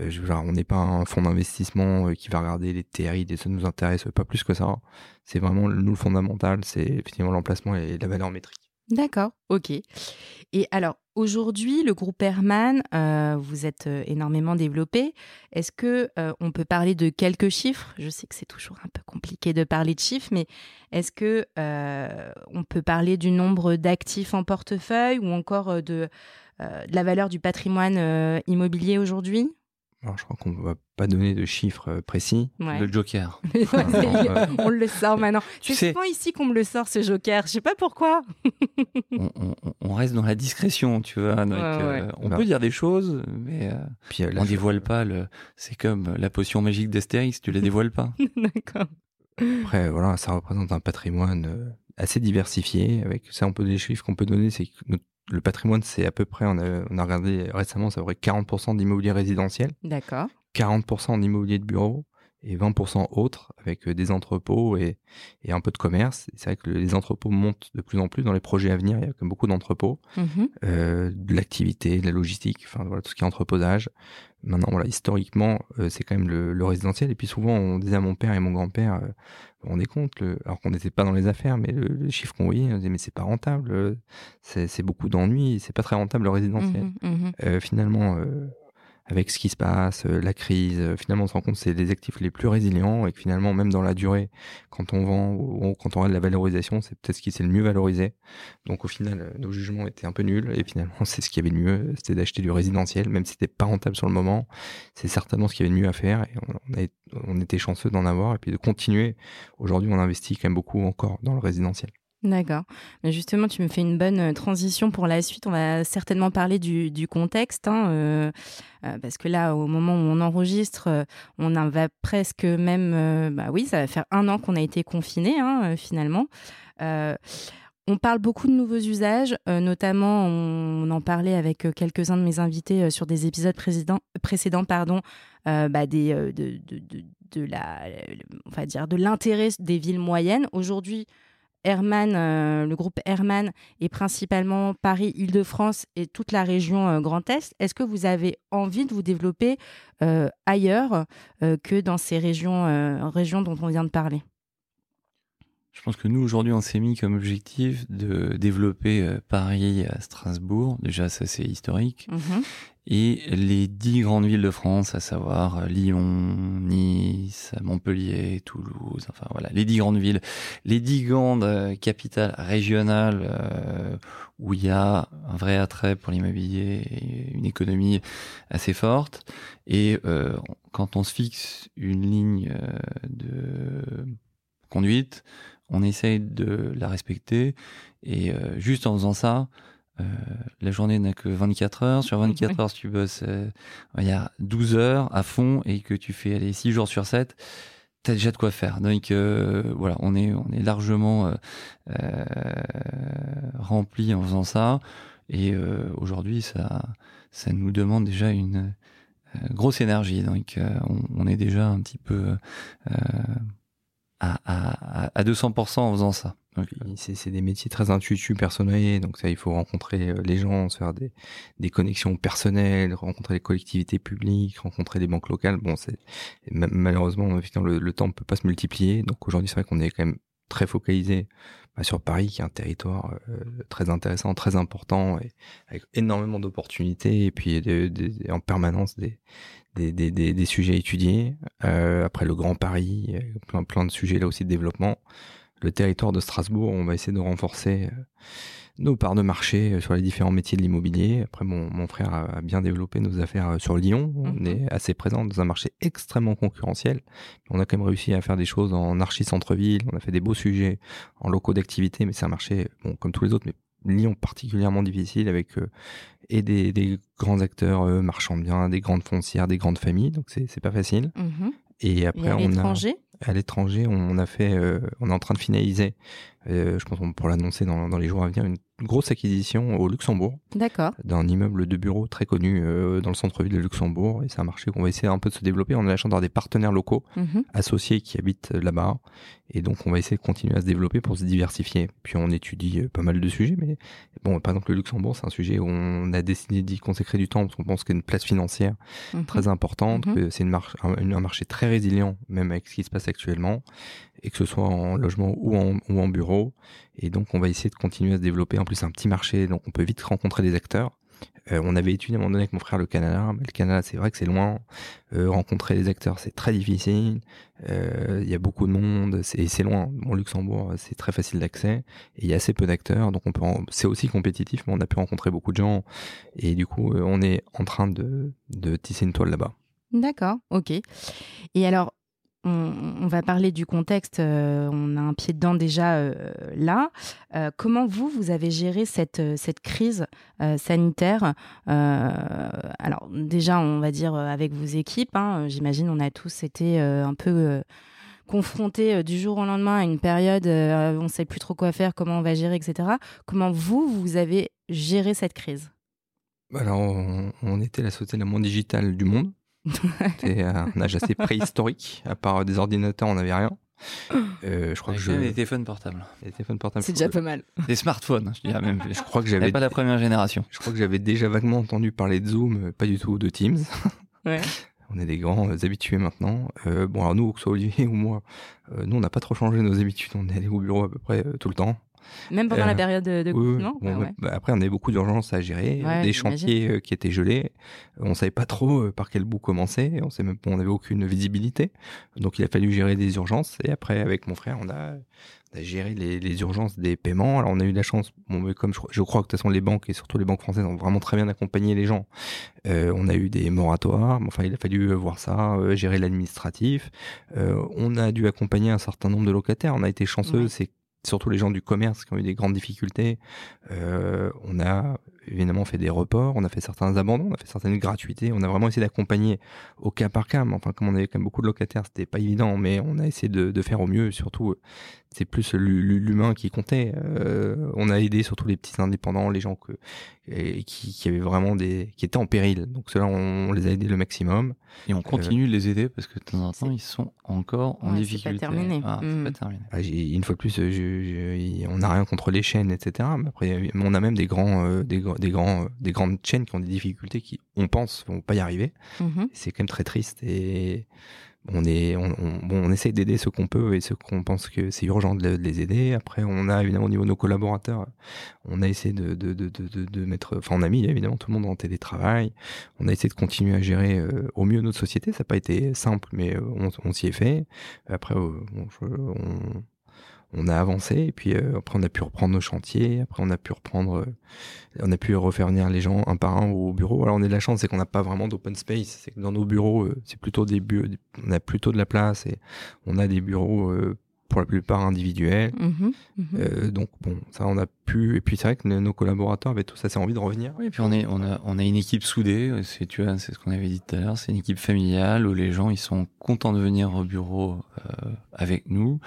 euh, genre, on n'est pas un fonds d'investissement euh, qui va regarder les TRI, et ça nous intéresse pas plus que ça. C'est vraiment, nous, le fondamental, c'est effectivement l'emplacement et la valeur métrique. D'accord, ok. Et alors, aujourd'hui, le groupe Herman, euh, vous êtes euh, énormément développé. Est-ce que euh, on peut parler de quelques chiffres? Je sais que c'est toujours un peu compliqué de parler de chiffres, mais est-ce que on peut parler du nombre d'actifs en portefeuille ou encore de la valeur du patrimoine immobilier aujourd'hui? Alors, je crois qu'on ne va pas donner de chiffres précis. Ouais. Le joker. on le sort maintenant. C'est souvent ici qu'on me le sort, ce joker. Je sais pas pourquoi. on, on, on, reste dans la discrétion, tu vois. Donc, ouais, ouais. Euh, on bah. peut dire des choses, mais euh, Puis, euh, on dévoile pas. Le... C'est comme la potion magique d'Astérix, tu la dévoiles pas. D'accord. Après, voilà, ça représente un patrimoine assez diversifié. Avec ça, on peut des chiffres qu'on peut donner, c'est que notre le patrimoine, c'est à peu près, on a, on a regardé récemment, ça aurait 40% d'immobilier résidentiel. D'accord. 40% d'immobilier de bureau et 20% autres avec euh, des entrepôts et, et un peu de commerce. C'est vrai que les entrepôts montent de plus en plus dans les projets à venir. Il y a comme beaucoup d'entrepôts, mmh. euh, de l'activité, de la logistique, enfin voilà tout ce qui est entreposage. Maintenant, voilà, historiquement, euh, c'est quand même le, le, résidentiel. Et puis souvent, on disait à mon père et mon grand-père, euh, on est compte, le, alors qu'on n'était pas dans les affaires, mais le, le chiffre qu'on voyait, on disait mais c'est pas rentable, euh, c'est beaucoup d'ennuis, c'est pas très rentable le résidentiel. Mmh, mmh. finalement avec ce qui se passe, euh, la crise, euh, finalement on se rend compte que c'est les actifs les plus résilients et que finalement même dans la durée, quand on vend ou quand on a de la valorisation, c'est peut-être ce qui s'est le mieux valorisé. Donc au final, euh, nos jugements étaient un peu nuls et finalement c'est ce qu'il y avait de mieux, c'était d'acheter du résidentiel, même si c'était pas rentable sur le moment, c'est certainement ce qu'il avait de mieux à faire et on était chanceux d'en avoir et puis de continuer. Aujourd'hui on investit quand même beaucoup encore dans le résidentiel. D'accord. Mais justement, tu me fais une bonne euh, transition pour la suite. On va certainement parler du, contexte, hein, euh, euh, parce que là, au moment où on enregistre, on va presque même, bah oui, ça va faire un an qu'on a été confiné, hein, finalement. On parle beaucoup de nouveaux usages, notamment on, en parlait avec quelques-uns de mes invités sur des épisodes précédents, pardon, bah, des, de, la, va dire de l'intérêt des villes moyennes. Aujourd'hui, Herman, euh, le groupe Herman est principalement Paris, Île-de-France et toute la région euh, Grand Est. Est-ce que vous avez envie de vous développer euh, ailleurs que dans ces régions, régions dont on vient de parler? Je pense que nous, aujourd'hui, on s'est mis comme objectif de développer Paris à Strasbourg. Déjà, ça, c'est historique. Mhm et les dix grandes villes de France, à savoir Lyon, Nice, Montpellier, Toulouse, enfin voilà, les dix grandes villes, les dix grandes euh, capitales régionales euh, où il y a un vrai attrait pour l'immobilier et une économie assez forte. Et euh, quand on se fixe une ligne de conduite, on essaye de la respecter et juste en faisant ça, euh, la journée n'a que 24 heures. Sur 24 heures, si tu bosses euh, il y a 12 heures à fond et que tu fais aller 6 jours sur 7, tu as déjà de quoi faire. Donc euh, voilà, on est, on est largement rempli en faisant ça. Et aujourd'hui, ça, ça nous demande déjà une grosse énergie. Donc on, est déjà un petit peu à, à, à 200% en faisant ça. C'est des métiers très intuitifs, personnalisés, donc ça, il faut rencontrer euh, les gens, se faire des, des connexions personnelles, rencontrer les collectivités publiques, rencontrer les banques locales. Bon, c'est malheureusement, le, le temps ne peut pas se multiplier, donc aujourd'hui, c'est vrai qu'on est quand même très focalisé bah, sur Paris, qui est un territoire euh, très intéressant, très important, et avec énormément d'opportunités, et puis en permanence des, des, des, des, sujets étudiés. Euh, après le Grand Paris, plein, plein de sujets là aussi de développement le territoire de Strasbourg, on va essayer de renforcer euh, nos parts de marché euh, sur les différents métiers de l'immobilier. Après, mon, mon, frère a bien développé nos affaires euh, sur Lyon. On mhm. est assez présent dans un marché extrêmement concurrentiel. On a quand même réussi à faire des choses en archi centre-ville. On a fait des beaux sujets en locaux d'activité, mais c'est un marché, bon, comme tous les autres, mais Lyon particulièrement difficile avec et des, des, grands acteurs marchands bien, des grandes foncières, des grandes familles. Donc c'est pas facile. Mhm. Et après, on a à l'étranger, on a fait, euh, on est en train de finaliser, euh, je pense qu'on pourra l'annoncer dans, dans, les jours à venir, une grosse acquisition au Luxembourg. D'accord. D'un immeuble de bureau très connu euh, dans le centre-ville de Luxembourg. Et c'est un marché qu'on va essayer un peu de se développer. On a la chance d'avoir des partenaires locaux mhm. associés qui habitent là-bas. Et donc, on va essayer de continuer à se développer pour se diversifier. Puis, on étudie pas mal de sujets. Mais bon, par exemple, le Luxembourg, c'est un sujet où on a décidé d'y consacrer du temps parce qu'on pense qu'il y a une place financière mhm. très importante, mhm. que c'est un, un marché très résilient, même avec ce qui se passe actuellement et que ce soit en logement ou en, bureau. Et donc, on va essayer de continuer à se développer. En plus, un petit marché, donc on peut vite rencontrer des acteurs. Euh, on avait étudié à un moment donné avec mon frère le Canada, mais le Canada, c'est vrai que c'est loin. Euh, rencontrer des acteurs, c'est très difficile. Euh, il y a beaucoup de monde, c'est c'est loin. Bon, Luxembourg, c'est très facile d'accès et il y a assez peu d'acteurs, donc on peut. C'est aussi compétitif, mais on a pu rencontrer beaucoup de gens et du coup, on est en train de tisser une toile là-bas. D'accord, ok. Et alors, on, va parler du contexte, euh, on a un pied dedans déjà euh, là. Euh, comment vous, vous avez géré cette, cette crise sanitaire Alors déjà, on va dire avec vos équipes, hein, j'imagine on a tous été un peu confrontés du jour au lendemain à une période, on ne sait plus trop quoi faire, comment on va gérer, etc. Comment vous, vous avez géré cette crise? Alors, on, on était la société la moins digitale du monde. C'était un âge assez préhistorique. À part des ordinateurs, on n'avait rien. Euh, je crois que je... des téléphones portables. Des téléphones portables. C'est déjà pas mal. Des smartphones, je dirais même. Je crois que j'avais pas la première génération. Je crois que j'avais déjà vaguement entendu parler de Zoom, euh, pas du tout de Teams. Ouais. On est des grands euh, habitués maintenant. Euh, bon, alors nous, que ce soit Olivier ou moi, euh, nous, on n'a pas trop changé nos habitudes. On est allé au bureau à peu près tout le temps. Même pendant la euh, période de confinement ah bah, Après, on avait beaucoup d'urgences à gérer, des chantiers euh, qui étaient gelés. On savait pas trop euh, par quel bout commencer. On sait même on n'avait aucune visibilité. Donc, il a fallu gérer des urgences. Et après, avec mon frère, on a, géré les, urgences des paiements. Alors, on a eu la chance, bon, comme je, crois que de toute façon, les banques et surtout les banques françaises ont vraiment très bien accompagné les gens. on a eu des moratoires. Enfin, il a fallu voir ça, gérer l'administratif. on a dû accompagner un certain nombre de locataires. On a été chanceux, c'est surtout les gens du commerce qui ont eu des grandes difficultés. Euh, on a évidemment fait des reports, on a fait certains abandons, on a fait certaines gratuités, on a vraiment essayé d'accompagner au cas par cas. Enfin, comme on avait quand même beaucoup de locataires, c'était pas évident, mais on a essayé de, de faire au mieux. Surtout, c'est plus l'humain qui comptait. Euh, on a aidé surtout les petits indépendants, les gens que, qui, qui, avaient vraiment des, qui étaient en péril. Donc cela, on, les a aidés le maximum. Et on continue de les aider parce que de temps en temps, ils sont encore en difficulté. C'est pas terminé. Ah, Mm. pas terminé. Ah, une fois de plus, je- je- on n'a rien contre les chaînes, etc. Mais après, on a même des grands, euh, des, des grands, euh, des grandes chaînes qui ont des difficultés qui, on pense, vont pas y arriver. Mhm. C'est quand même très triste et on est, on, on, bon, on essaie d'aider ceux qu'on peut et ceux qu'on pense que c'est urgent de, de les aider. Après, on a évidemment au niveau de nos collaborateurs, on a essayé de, de, de, de, mettre, enfin, on a mis évidemment tout le monde en télétravail. On a essayé de continuer à gérer euh, au mieux notre société. Ça n'a pas été simple, mais euh, on, on s'y est fait. Après, euh, bon, je- on, on a avancé et puis euh, après on a pu reprendre nos chantiers. Après on a pu reprendre, euh, on a pu refaire venir les gens un par un au bureau. Alors on est de la chance, c'est qu'on n'a pas vraiment d'open space. C'est que dans nos bureaux, euh, c'est plutôt des bureaux, on a plutôt de la place et on a des bureaux pour la plupart individuels. Mhm. Mhm. Euh, donc bon, ça on a pu. Et puis c'est vrai que nos collaborateurs avaient tous assez envie de revenir. Oui, et puis on est, on a, on a une équipe soudée. C'est, tu vois, c'est ce qu'on avait dit tout à l'heure. C'est une équipe familiale où les gens, ils sont contents de venir au bureau euh, avec nous.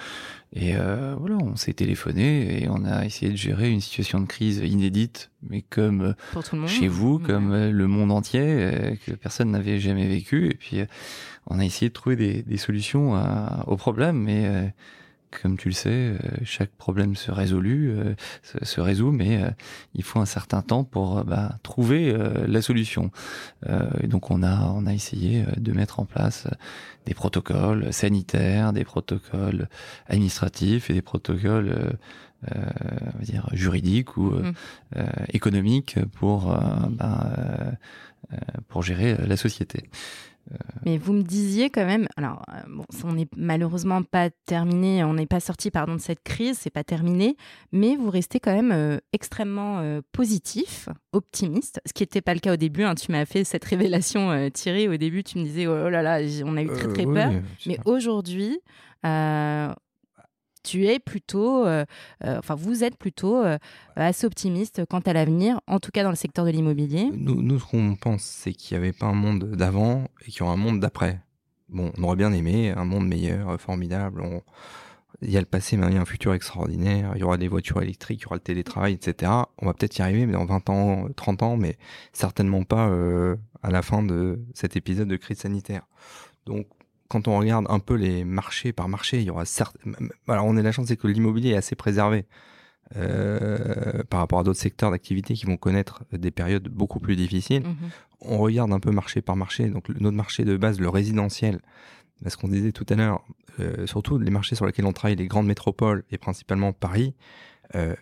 Et euh, voilà, on s'est téléphoné et on a essayé de gérer une situation de crise inédite, mais comme Pour tout le monde. chez vous, Ouais. comme le monde entier, euh, que personne n'avait jamais vécu. Et puis, euh, on a essayé de trouver des, des solutions à- aux problèmes, mais euh, comme tu le sais, euh, chaque problème se résolue, euh, se, se résout, mais euh, il faut un certain temps pour bah, trouver la solution. Et donc, on a, on a essayé de mettre en place des protocoles sanitaires, des protocoles administratifs et des protocoles euh, on va dire juridiques ou euh, Mhm. euh, économiques pour pour gérer la société. Mais vous me disiez quand même, alors euh, bon, on n'est malheureusement pas terminé, on n'est pas sorti pardon de cette crise, c'est pas terminé, mais vous restez quand même euh, extrêmement euh, positif, optimiste, ce qui n'était pas le cas au début. hein. tu m'as fait cette révélation, euh, Thierry, au début, tu me disais oh là là, j'ai- on a eu très très Euh, peur, oui, mais aujourd'hui. euh, tu es plutôt, euh, euh, enfin vous êtes plutôt euh, assez optimiste quant à l'avenir, en tout cas dans le secteur de l'immobilier. Nous, ce qu'on pense, c'est qu'il n'y avait pas un monde d'avant et qu'il y aura un monde d'après. Bon, on aurait bien aimé un monde meilleur, formidable. Il y a le passé, mais il y a un futur extraordinaire. Il y aura des voitures électriques, il y aura le télétravail, etc. On va peut-être y arriver, mais dans 20 ans, 30 ans, mais certainement pas à la fin de cet épisode de crise sanitaire. Donc, quand on regarde un peu les marchés par marché, il y aura certes. Alors, on a la chance, c'est que l'immobilier est assez préservé euh, par rapport à d'autres secteurs d'activité qui vont connaître des périodes beaucoup plus difficiles. Mhm. On regarde un peu marché par marché. Donc, notre marché de base, le résidentiel, ce qu'on disait tout à l'heure, euh, surtout les marchés sur lesquels on travaille, les grandes métropoles et principalement Paris, euh,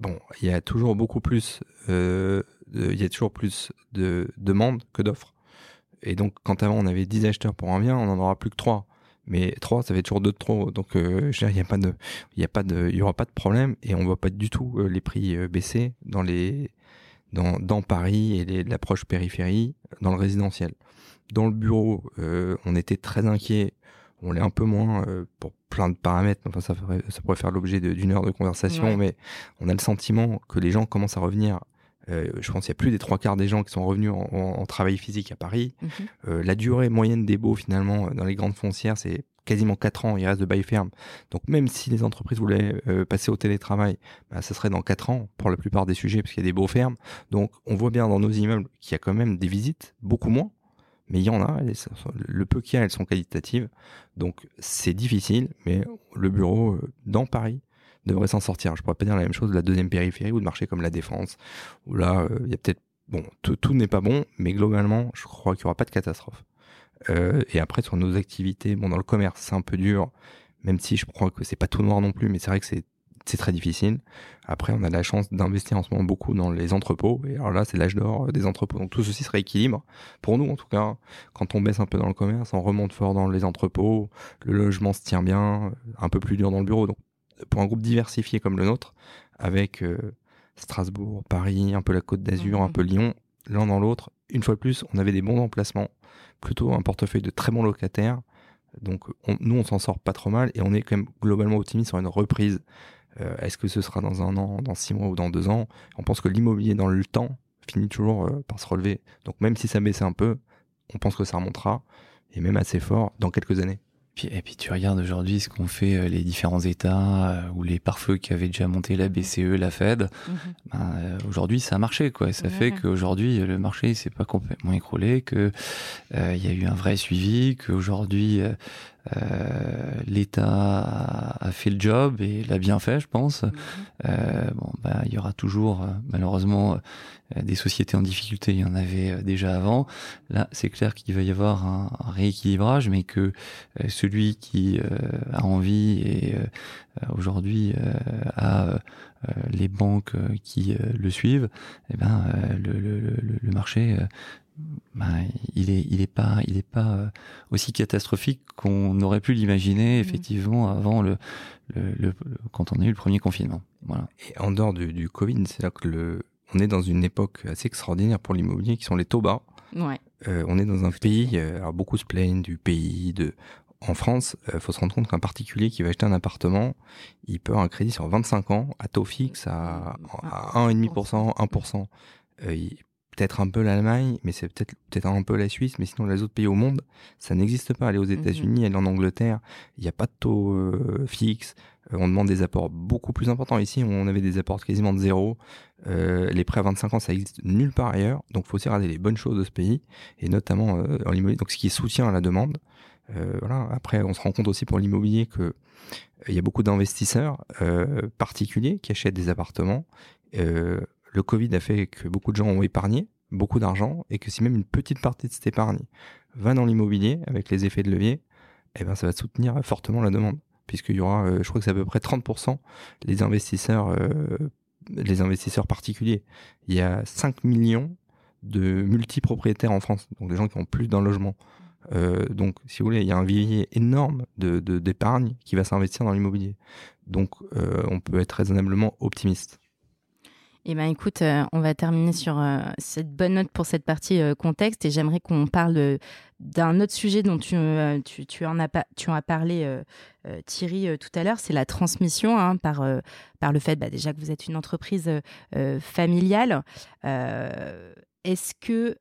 bon, il y a toujours beaucoup plus, il y a toujours plus de demandes que d'offres. Et donc, quand avant on avait 10 acheteurs pour un bien, on en aura plus que 3. Mais 3, ça fait toujours 2 de trop. Donc, euh, je veux dire, il n'y a pas de, il y a pas de, il y aura pas de problème et on voit pas du tout euh, les prix euh, baisser dans les, dans, dans Paris et l'approche périphérie dans le résidentiel. Dans le bureau, euh, on était très inquiet. On l'est un peu moins euh, pour plein de paramètres. Enfin, ça, ferait- ça pourrait faire l'objet d'une heure de conversation, Ouais. mais on a le sentiment que les gens commencent à revenir. Euh, je pense qu'il y a plus des trois quarts des gens qui sont revenus en, en- en travail physique à Paris. Mhm. Euh, la durée moyenne des baux, finalement, euh, dans les grandes foncières, c'est quasiment 4 ans. Il reste de bail ferme. Donc, même si les entreprises voulaient euh, passer au télétravail, bah, ça serait dans 4 ans pour la plupart des sujets, parce qu'il y a des baux fermes. Donc, on voit bien dans nos immeubles qu'il y a quand même des visites, beaucoup moins. Mais il y en a, sont- le peu qu'il y a, elles sont qualitatives. Donc, c'est difficile, mais le bureau dans Paris devrait s'en sortir. Je pourrais pas dire la même chose de la deuxième périphérie ou de marché comme la Défense, où là, euh, il y a peut-être bon, tout, n'est pas bon, mais globalement, je crois qu'il n'y aura pas de catastrophe. Euh, et après, sur nos activités, bon, dans le commerce, c'est un peu dur, même si je crois que c'est pas tout noir non plus, mais c'est vrai que c'est c'est très difficile. Après, on a la chance d'investir en ce moment beaucoup dans les entrepôts. Et alors là, c'est l'âge d'or des entrepôts. Donc tout ceci se rééquilibre. Pour nous, en tout cas, quand on baisse un peu dans le commerce, on remonte fort dans les entrepôts. Le logement se tient bien, un peu plus dur dans le bureau. Pour un groupe diversifié comme le nôtre, avec euh, Strasbourg, Paris, un peu la Côte d'Azur, Mhm. un peu Lyon, l'un dans l'autre, une fois de plus, on avait des bons emplacements, plutôt un portefeuille de très bons locataires. Donc on- nous, on s'en sort pas trop mal et on est quand même globalement optimiste sur une reprise. Euh, Est-ce que ce sera dans un an, dans six mois ou dans deux ans? On pense que l'immobilier dans le temps finit toujours par se relever. Donc même si ça baissait un peu, on pense que ça remontera, et même assez fort, dans quelques années. Et puis tu regardes aujourd'hui ce qu'ont fait euh, les différents États euh, ou les pare-feux qui avaient déjà monté la BCE, la Fed. Ben, euh, aujourd'hui, ça a marché, quoi. Ça fait qu'aujourd'hui, le marché s'est pas complètement écroulé, que il y a eu un vrai suivi, qu'aujourd'hui l'État a fait le job et l'a bien fait, je pense. Mhm. bon, ben, il y aura toujours, malheureusement, euh, des sociétés en difficulté, il y en avait euh, déjà avant. Là, c'est clair qu'il va y avoir un, rééquilibrage, mais que euh, celui qui a envie et aujourd'hui a les banques qui le suivent, eh ben, le, le, le, marché ben, il est il est pas il est pas aussi catastrophique qu'on aurait pu l'imaginer mmh. effectivement avant le, le, quand on a eu le premier confinement voilà et en dehors du, du Covid c'est là que le on est dans une époque assez extraordinaire pour l'immobilier qui sont les taux bas. Ouais. Euh, on est dans un pays, euh, alors beaucoup se plaignent du pays, de en France, il euh, faut se rendre compte qu'un particulier qui va acheter un appartement, il peut avoir un crédit sur 25 ans à taux fixe à, à 1,5%, 1%. Euh, peut-être un peu l'Allemagne, mais c'est peut-être peut-être un peu la Suisse, mais sinon les autres pays au monde, ça n'existe pas. Aller aux mhm. États-Unis, aller en Angleterre, il n'y a pas de taux euh, fixe. Euh, on demande des apports beaucoup plus importants. Ici, on avait des apports quasiment de zéro. Euh, les prêts à 25 ans, ça existe nulle part ailleurs. Donc, faut aussi regarder les bonnes choses de ce pays, et notamment en l'immobilier. Donc, ce qui est soutien à la demande. voilà. Après, on se rend compte aussi pour l'immobilier que il y a beaucoup d'investisseurs particuliers qui achètent des appartements. Le Covid a fait que beaucoup de gens ont épargné beaucoup d'argent et que si même une petite partie de cette épargne va dans l'immobilier avec les effets de levier, eh ben ça va soutenir fortement la demande puisqu'il y aura, euh, je crois que c'est à peu près 30% les investisseurs, euh, les investisseurs particuliers. Il y a 5 millions de multipropriétaires en France, donc des gens qui ont plus d'un logement. Euh, donc, si vous voulez, il y a un vivier énorme de d'épargne qui va s'investir dans l'immobilier. Donc, on peut être raisonnablement optimiste. Eh ben, écoute, euh, on va terminer sur euh, cette bonne note pour cette partie euh, contexte et j'aimerais qu'on parle d'un autre sujet dont tu, tu en as parlé, Thierry, tout à l'heure, c'est la transmission hein, par, par le fait bah, déjà que vous êtes une entreprise familiale. Est-ce que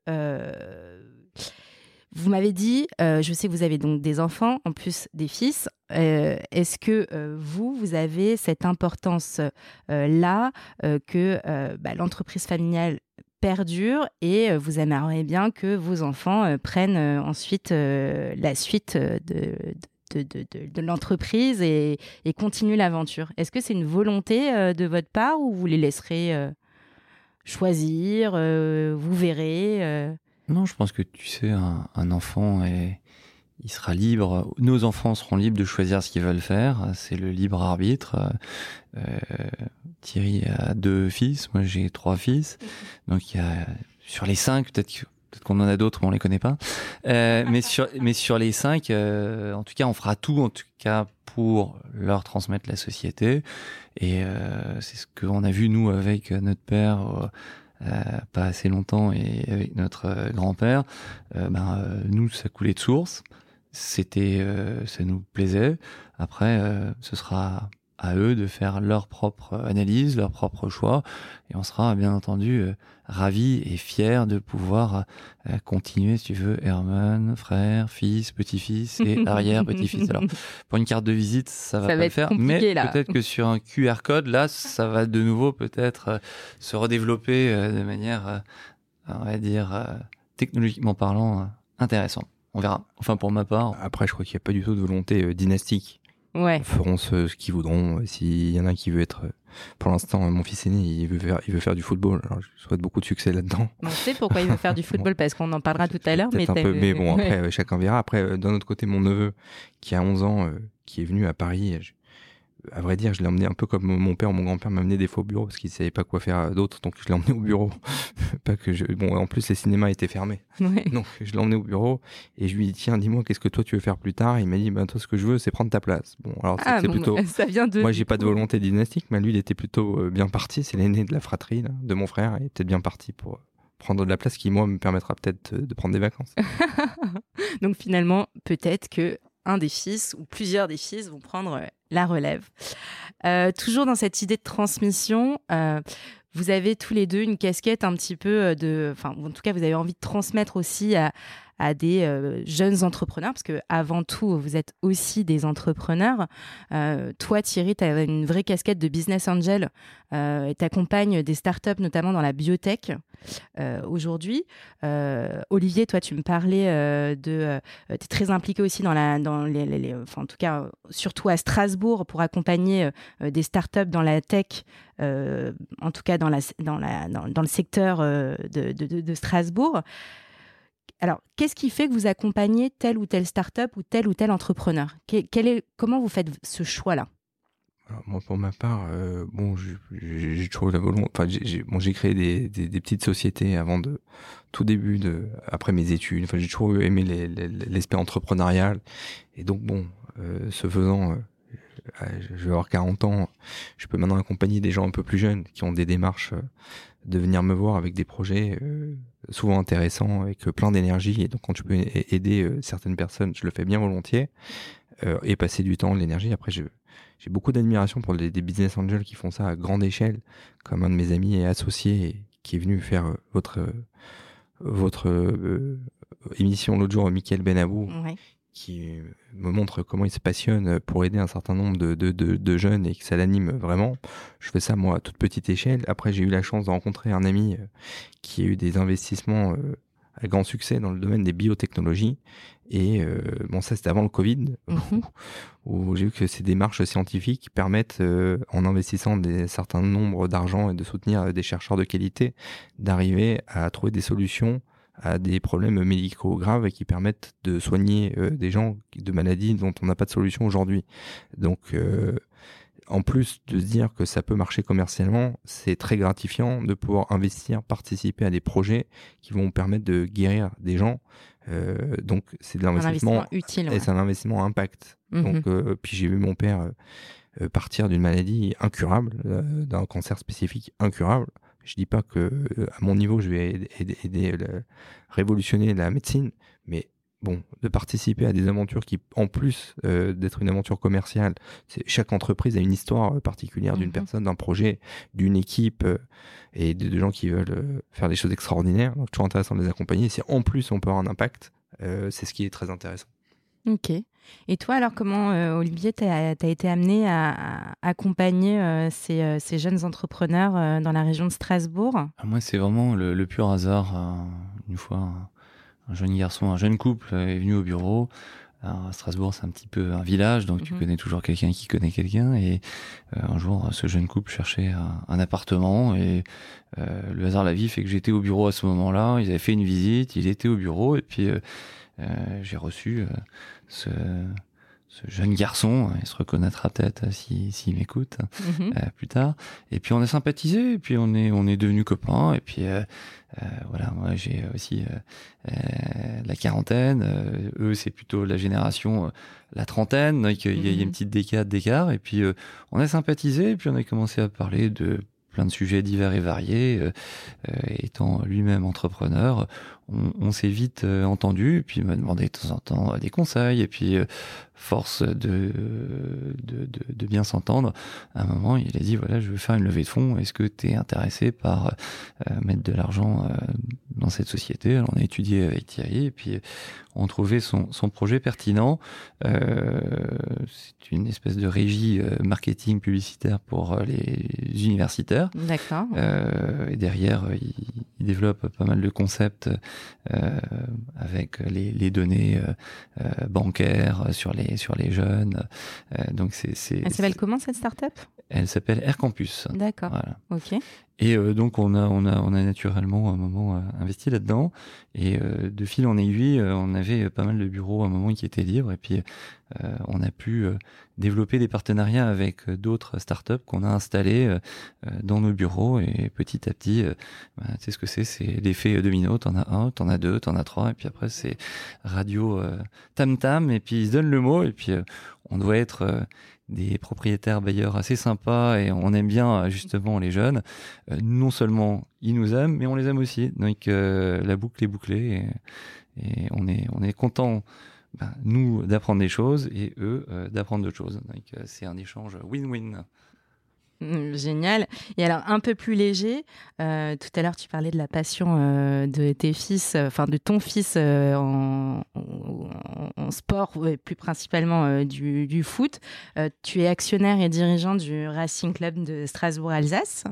vous m'avez dit, euh, je sais que vous avez donc des enfants, en plus des fils. Euh, est-ce que euh, vous, vous avez cette importance-là que bah, l'entreprise familiale perdure et vous aimeriez bien que vos enfants prennent ensuite la suite de, l'entreprise et, continuent l'aventure? Est-ce que c'est une volonté de votre part ou vous les laisserez choisir Vous verrez non, je pense que tu sais, un, enfant est, il sera libre. Nos enfants seront libres de choisir ce qu'ils veulent faire. C'est le libre arbitre. Euh, Thierry a deux fils, moi j'ai trois fils. Donc il y a sur les cinq, peut-être qu'on en a d'autres, mais on les connaît pas. Euh, mais sur mais sur les cinq, euh, en tout cas, on fera tout, en tout cas pour leur transmettre la société. Et c'est ce qu'on a vu nous avec notre père pas assez longtemps et avec notre euh, grand-père, euh, ben, nous, ça coulait de source. C'était, ça nous plaisait. Après, ce sera à eux de faire leur propre analyse, leur propre choix, et on sera bien entendu euh, ravis et fiers de pouvoir euh, continuer, si tu veux, Herman, frère, fils, petit-fils et arrière-petit-fils. Alors, pour une carte de visite, ça va pas le faire, mais peut-être que sur un QR code, là, ça va de nouveau peut-être euh, se redévelopper de manière, on va dire, technologiquement parlant, intéressant. On verra. Enfin, pour ma part. Après, je crois qu'il n'y a pas du tout de volonté dynastique ouais. feront ce, ce qu'ils voudront. S'il y en a un qui veut être, pour l'instant, mon fils aîné, il veut faire, il veut faire du football. Alors, je souhaite beaucoup de succès là-dedans. On sait pourquoi il veut faire du football, parce qu'on en parlera tout à l'heure. Mais, mais bon, après, euh, chacun verra. Après, euh, d'un autre côté, mon neveu, qui a 11 ans, euh, qui est venu à Paris, à vrai dire, je l'ai emmené un peu comme mon père ou mon grand-père m'amenait des fois au bureau parce qu'il savait pas quoi faire d'autre, donc je l'ai emmené au bureau. pas que je... Bon, en plus les cinémas étaient fermés, donc je l'ai emmené au bureau et je lui ai dit tiens, dis-moi qu'est-ce que toi tu veux faire plus tard? Il m'a dit ben toi ce que je veux c'est prendre ta place. Bon, alors ah, c'est plutôt. Ça vient de. Moi j'ai pas de volonté dynastique, mais lui il était plutôt euh, bien parti. C'est l'aîné de la fratrie là, de mon frère, il est peut-être bien parti pour prendre de la place qui moi me permettra peut-être de prendre des vacances. donc finalement peut-être que un des fils ou plusieurs des fils vont prendre la relève. Euh, toujours dans cette idée de transmission, euh, vous avez tous les deux une casquette un petit peu de, enfin, en tout cas, vous avez envie de transmettre aussi à, à des euh, jeunes entrepreneurs, parce que avant tout, vous êtes aussi des entrepreneurs. Euh, toi, Thierry, tu as une vraie casquette de business angel euh, et tu accompagnes des startups, notamment dans la biotech. aujourd'hui. Olivier, toi, tu me parlais de. tu es très impliqué aussi dans la. Dans les, enfin, en tout cas, surtout à Strasbourg, pour accompagner des startups dans la tech, en tout cas dans, la, dans, la, dans, le secteur de Strasbourg. Alors, qu'est-ce qui fait que vous accompagnez telle ou telle start-up ou tel ou tel entrepreneur? Comment vous faites ce choix-là? Moi, pour ma part, euh, bon, j'ai toujours volonté. Enfin, j'ai créé des, petites sociétés avant de tout début de après mes études. Enfin, j'ai toujours aimé l'aspect entrepreneurial. Et donc, bon, euh, ce faisant, euh, je vais avoir 40 ans. Je peux maintenant accompagner des gens un peu plus jeunes qui ont des démarches de venir me voir avec des projets euh, souvent intéressants, avec plein d'énergie. Et donc, quand je peux aider euh, certaines personnes, je le fais bien volontiers. Euh, et passer du temps, de l'énergie. Après, j'ai beaucoup d'admiration pour des business angels qui font ça à grande échelle, comme un de mes amis et associés qui est venu faire votre émission l'autre jour, Michael Benabou, qui me montre comment il se passionne pour aider un certain nombre de, de, de, jeunes et que ça l'anime vraiment. Je fais ça moi à toute petite échelle. Après, j'ai eu la chance de rencontrer un ami euh, qui a eu des investissements euh, à grand succès dans le domaine des biotechnologies. Et euh, bon, ça c'était avant le Covid, mhm. où, j'ai vu que ces démarches scientifiques permettent, en investissant des certains nombres d'argent et de soutenir des chercheurs de qualité, d'arriver à trouver des solutions à des problèmes médicaux graves et qui permettent de soigner euh, des gens de maladies dont on n'a pas de solution aujourd'hui. Donc, euh, en plus de se dire que ça peut marcher commercialement, c'est très gratifiant de pouvoir investir, participer à des projets qui vont permettre de guérir des gens. Euh, donc, c'est de l'investissement utile. Et c'est un investissement impact. Mhm. Donc, puis j'ai vu mon père partir d'une maladie incurable, d'un cancer spécifique incurable. Je dis pas que euh, à mon niveau je vais aider, révolutionner la médecine, mais bon, de participer à des aventures qui, en plus euh, d'être une aventure commerciale, chaque entreprise a une histoire particulière d'une mhm. personne, d'un projet, d'une équipe et de, gens qui veulent faire des choses extraordinaires. Donc toujours intéressant de les accompagner. Si en plus on peut avoir un impact, c'est ce qui est très intéressant. Ok. Et toi, alors, comment, euh, Olivier, tu as, été amené à, accompagner euh, euh, ces, jeunes entrepreneurs dans la région de Strasbourg? Ah, Moi, c'est vraiment le, pur hasard. une fois, un, jeune garçon, un jeune couple est venu au bureau. à Strasbourg, c'est un petit peu un village, donc tu mhm. connais toujours quelqu'un qui connaît quelqu'un. Et un jour, ce jeune couple cherchait un, appartement et le hasard la vie fait que j'étais au bureau à ce moment-là. Ils avaient fait une visite, il était au bureau et puis j'ai reçu ce, jeune garçon, il se reconnaîtra peut-être s'il si, m'écoute mhm. euh, plus tard. Et puis on a sympathisé, et puis on est on est devenus copains. Et puis euh, euh, voilà, moi j'ai aussi la quarantaine. eux c'est plutôt la génération la trentaine. Donc il y, a une mhm. petite décade d'écart. Et puis on a sympathisé, et puis on a commencé à parler de plein de sujets divers et variés. étant lui-même entrepreneur, on, s'est vite euh, entendu, et puis il m'a demandé de temps en temps euh, des conseils, et puis euh, force de, de, de, bien s'entendre, à un moment il a dit voilà je veux faire une levée de fonds, est-ce que tu es intéressé par mettre de l'argent dans cette société? Alors on a étudié avec Thierry, et puis on trouvait son, son projet pertinent. c'est une espèce de régie marketing publicitaire pour les universitaires. D'accord. et derrière, il, il, développe pas mal de concepts euh, avec les, les données euh, euh, bancaires sur les sur les jeunes. donc c'est Elle s'appelle comment cette startup? Elle s'appelle Air Campus. D'accord. Voilà. Ok. Et donc on a on a on a naturellement un moment investi là-dedans. Et de fil en aiguille on avait pas mal de bureaux à un moment qui étaient libres. Et puis on a pu développer des partenariats avec d'autres startups qu'on a installés dans nos bureaux. Et petit à petit bah, tu sais ce que c'est? C'est l'effet domino. T'en as un t'en as deux t'en as trois. Et puis après c'est radio tam tam et puis ils se donnent le mot. Et puis on doit être des propriétaires bailleurs assez sympas et on aime bien justement les jeunes. Euh, non seulement ils nous aiment, mais on les aime aussi. Donc euh, la boucle est bouclée et, on est on est content. Ben, nous d'apprendre des choses et eux euh, d'apprendre d'autres choses. Donc c'est un échange win-win. Génial. Et alors, un peu plus léger, euh, tout à l'heure, tu parlais de la passion euh, de tes fils, euh, enfin de ton fils en, sport, plus principalement du, foot. tu es actionnaire et dirigeant du Racing Club de Strasbourg-Alsace.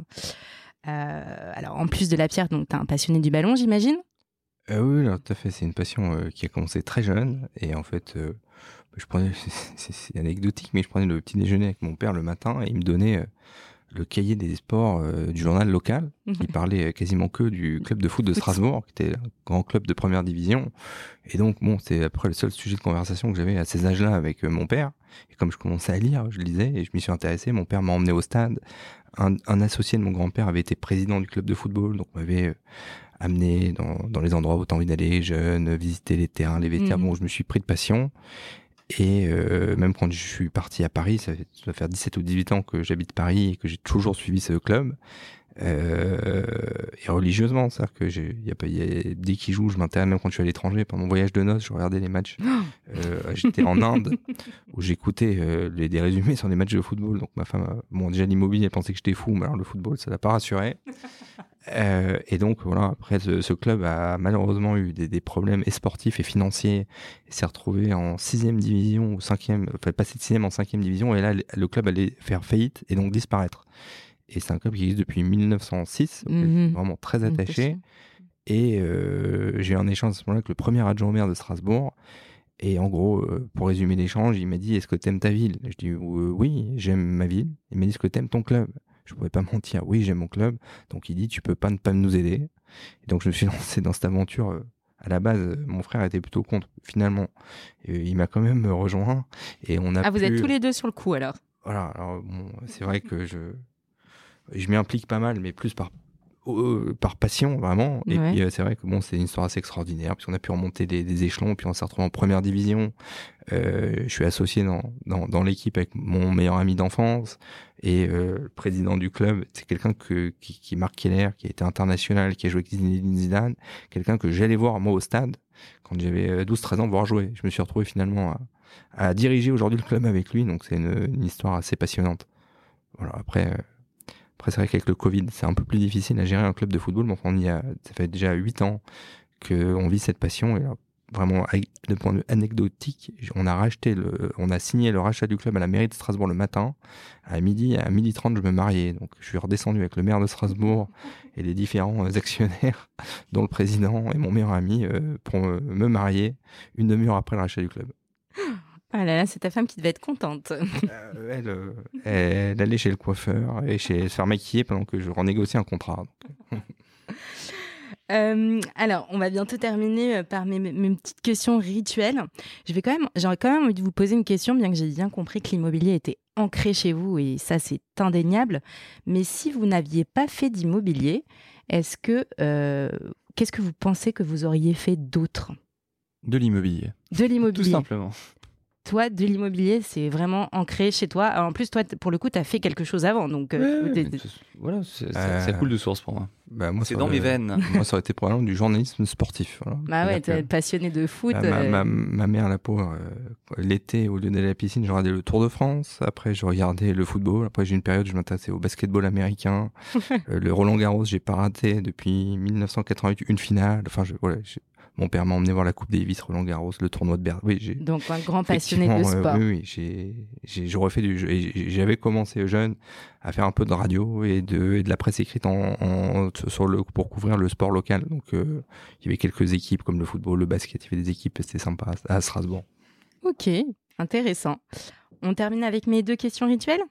alors, en plus de la pierre, donc tu es un passionné du ballon, j'imagine? Oui, tout à fait. C'est une passion qui a commencé très jeune. Et en fait, je prenais, c'est anecdotique, mais je prenais le petit déjeuner avec mon père le matin et il me donnait euh, le cahier des sports euh, du journal local. Il mhm. parlait quasiment que du club de foot de Strasbourg, qui était un grand club de première division. Et donc, bon, c'est après le seul sujet de conversation que j'avais à ces âges-là avec euh, mon père. Et comme je commençais à lire, je lisais et je m'y suis intéressé. Mon père m'a emmené au stade. Un, un associé de mon grand-père avait été président du club de football, donc m'avait amené dans, dans, les endroits où t'as envie d'aller, jeune, visiter les terrains, les vestiaires. Mhm. Bon, je me suis pris de passion. Et euh, même quand je suis parti à Paris, ça, fait, faire 17 ou 18 ans que j'habite Paris et que j'ai toujours suivi ce club. Euh, et religieusement, c'est-à-dire que j'ai, y a pas, y a, dès qu'il joue, je m'intéresse. Même quand je suis à l'étranger, pendant mon voyage de noces, je regardais les matchs. euh, j'étais en Inde où j'écoutais euh, les, des résumés sur des matchs de football. Donc ma femme, bon déjà l'immobilier, elle pensait que j'étais fou, mais alors le football, ça l'a pas rassuré. Et donc voilà, après ce, ce, club a malheureusement eu des, des problèmes et sportifs et financiers, et s'est retrouvé en sixième division ou cinquième, enfin passé de sixième en cinquième division, et là le club allait faire faillite et donc disparaître. Et c'est un club qui existe depuis 1906, mhm. vraiment très attaché. Et euh, j'ai eu un échange à ce moment-là avec le premier adjoint au maire de Strasbourg. Et en gros, euh, pour résumer l'échange, il m'a dit Est-ce que t'aimes ta ville? Je dis Oui, j'aime ma ville. Il m'a dit Est-ce que t'aimes ton club? Je pouvais pas mentir Oui, j'aime mon club. Donc il dit Tu peux pas ne pas nous aider. Et donc je me suis lancé dans cette aventure. Euh, à la base, mon frère était plutôt contre. Finalement, il m'a quand même rejoint. Et on a ah, vous êtes tous les deux sur le coup alors? Voilà. Alors, bon, c'est vrai que je je m'y implique pas mal, mais plus par euh, par passion vraiment. Et puis euh, c'est vrai que bon, c'est une histoire assez extraordinaire puisqu'on a pu remonter des, échelons, puis on s'est retrouvé en première division. Euh, je suis associé dans, dans, dans l'équipe avec mon meilleur ami d'enfance et euh, le président du club. C'est quelqu'un que qui, qui Marc Keller, qui a été international, qui a joué avec Zidane, quelqu'un que j'allais voir moi au stade quand j'avais 12-13 ans voir jouer. Je me suis retrouvé finalement à, à diriger aujourd'hui le club avec lui, donc c'est une, une histoire assez passionnante. Voilà. Après après, c'est vrai qu'avec le Covid, c'est un peu plus difficile à gérer un club de football. Mais enfin, on y a, ça fait déjà 8 ans qu'on vit cette passion. Et vraiment, de point de vue anecdotique, on a racheté le, on a signé le rachat du club à la mairie de Strasbourg le matin. À midi, à midi 30, je me mariais. Donc, je suis redescendu avec le maire de Strasbourg et les différents actionnaires, dont le président et mon meilleur ami, euh, pour me marier une demi-heure après le rachat du club. Ah là là, c'est ta femme qui devait être contente. Euh, euh, elle, elle, allait chez le coiffeur et chez se faire maquiller pendant que je renégociais un contrat. Euh, alors, on va bientôt terminer par mes, mes, petites questions rituelles. Je vais quand même, j'aurais quand même envie de vous poser une question, bien que j'ai bien compris que l'immobilier était ancré chez vous et ça c'est indéniable. Mais si vous n'aviez pas fait d'immobilier, est-ce que qu'est-ce que vous pensez que vous auriez fait d'autre? De l'immobilier. De l'immobilier. Tout simplement toi, de l'immobilier, c'est vraiment ancré chez toi. en plus, toi, pour le coup, tu as fait quelque chose avant. Donc, euh, voilà, c'est euh, cool de source pour moi. Bah, moi c'est dans mes veines. moi, ça aurait été probablement du journalisme sportif. Bah ouais, es passionné de foot. Bah, euh. ma, ma, mère, la pauvre, l'été, au lieu d'aller à la piscine, je regardais le Tour de France. Après, je regardais le football. Après, j'ai une période où je m'intéressais au basketball américain. le Roland Garros, j'ai pas raté depuis 1988 une finale. Enfin, je, voilà, mon père m'a emmené voir la Coupe Davis, Roland Garros, le tournoi de Berlin. Oui, Donc un grand passionné de sport. oui, oui, j'ai, j'ai, refait du jeu. J'avais commencé jeune à faire un peu de radio et de, et de la presse écrite en, sur le, pour couvrir le sport local. Donc euh, il y avait quelques équipes comme le football, le basket, il y avait des équipes, c'était sympa à Strasbourg. Ok, intéressant. On termine avec mes deux questions rituelles?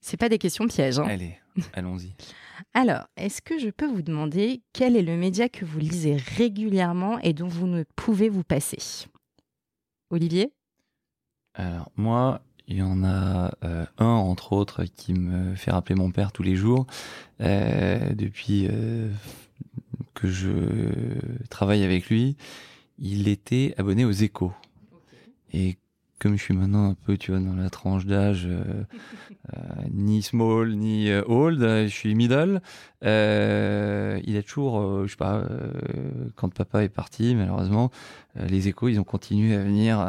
C'est pas des questions pièges. Hein. Allez, allons-y. Alors, est-ce que je peux vous demander quel est le média que vous lisez régulièrement et dont vous ne pouvez vous passer? Olivier? Alors, moi, il y en a euh, un, entre autres, qui me fait rappeler mon père tous les jours. Euh, depuis euh, que je travaille avec lui, il était abonné aux échos. Et comme je suis maintenant un peu, tu vois, dans la tranche d'âge, euh, euh, ni small ni euh, old, je suis middle. il a toujours, je sais pas, quand papa est parti, malheureusement, les échos, ils ont continué à venir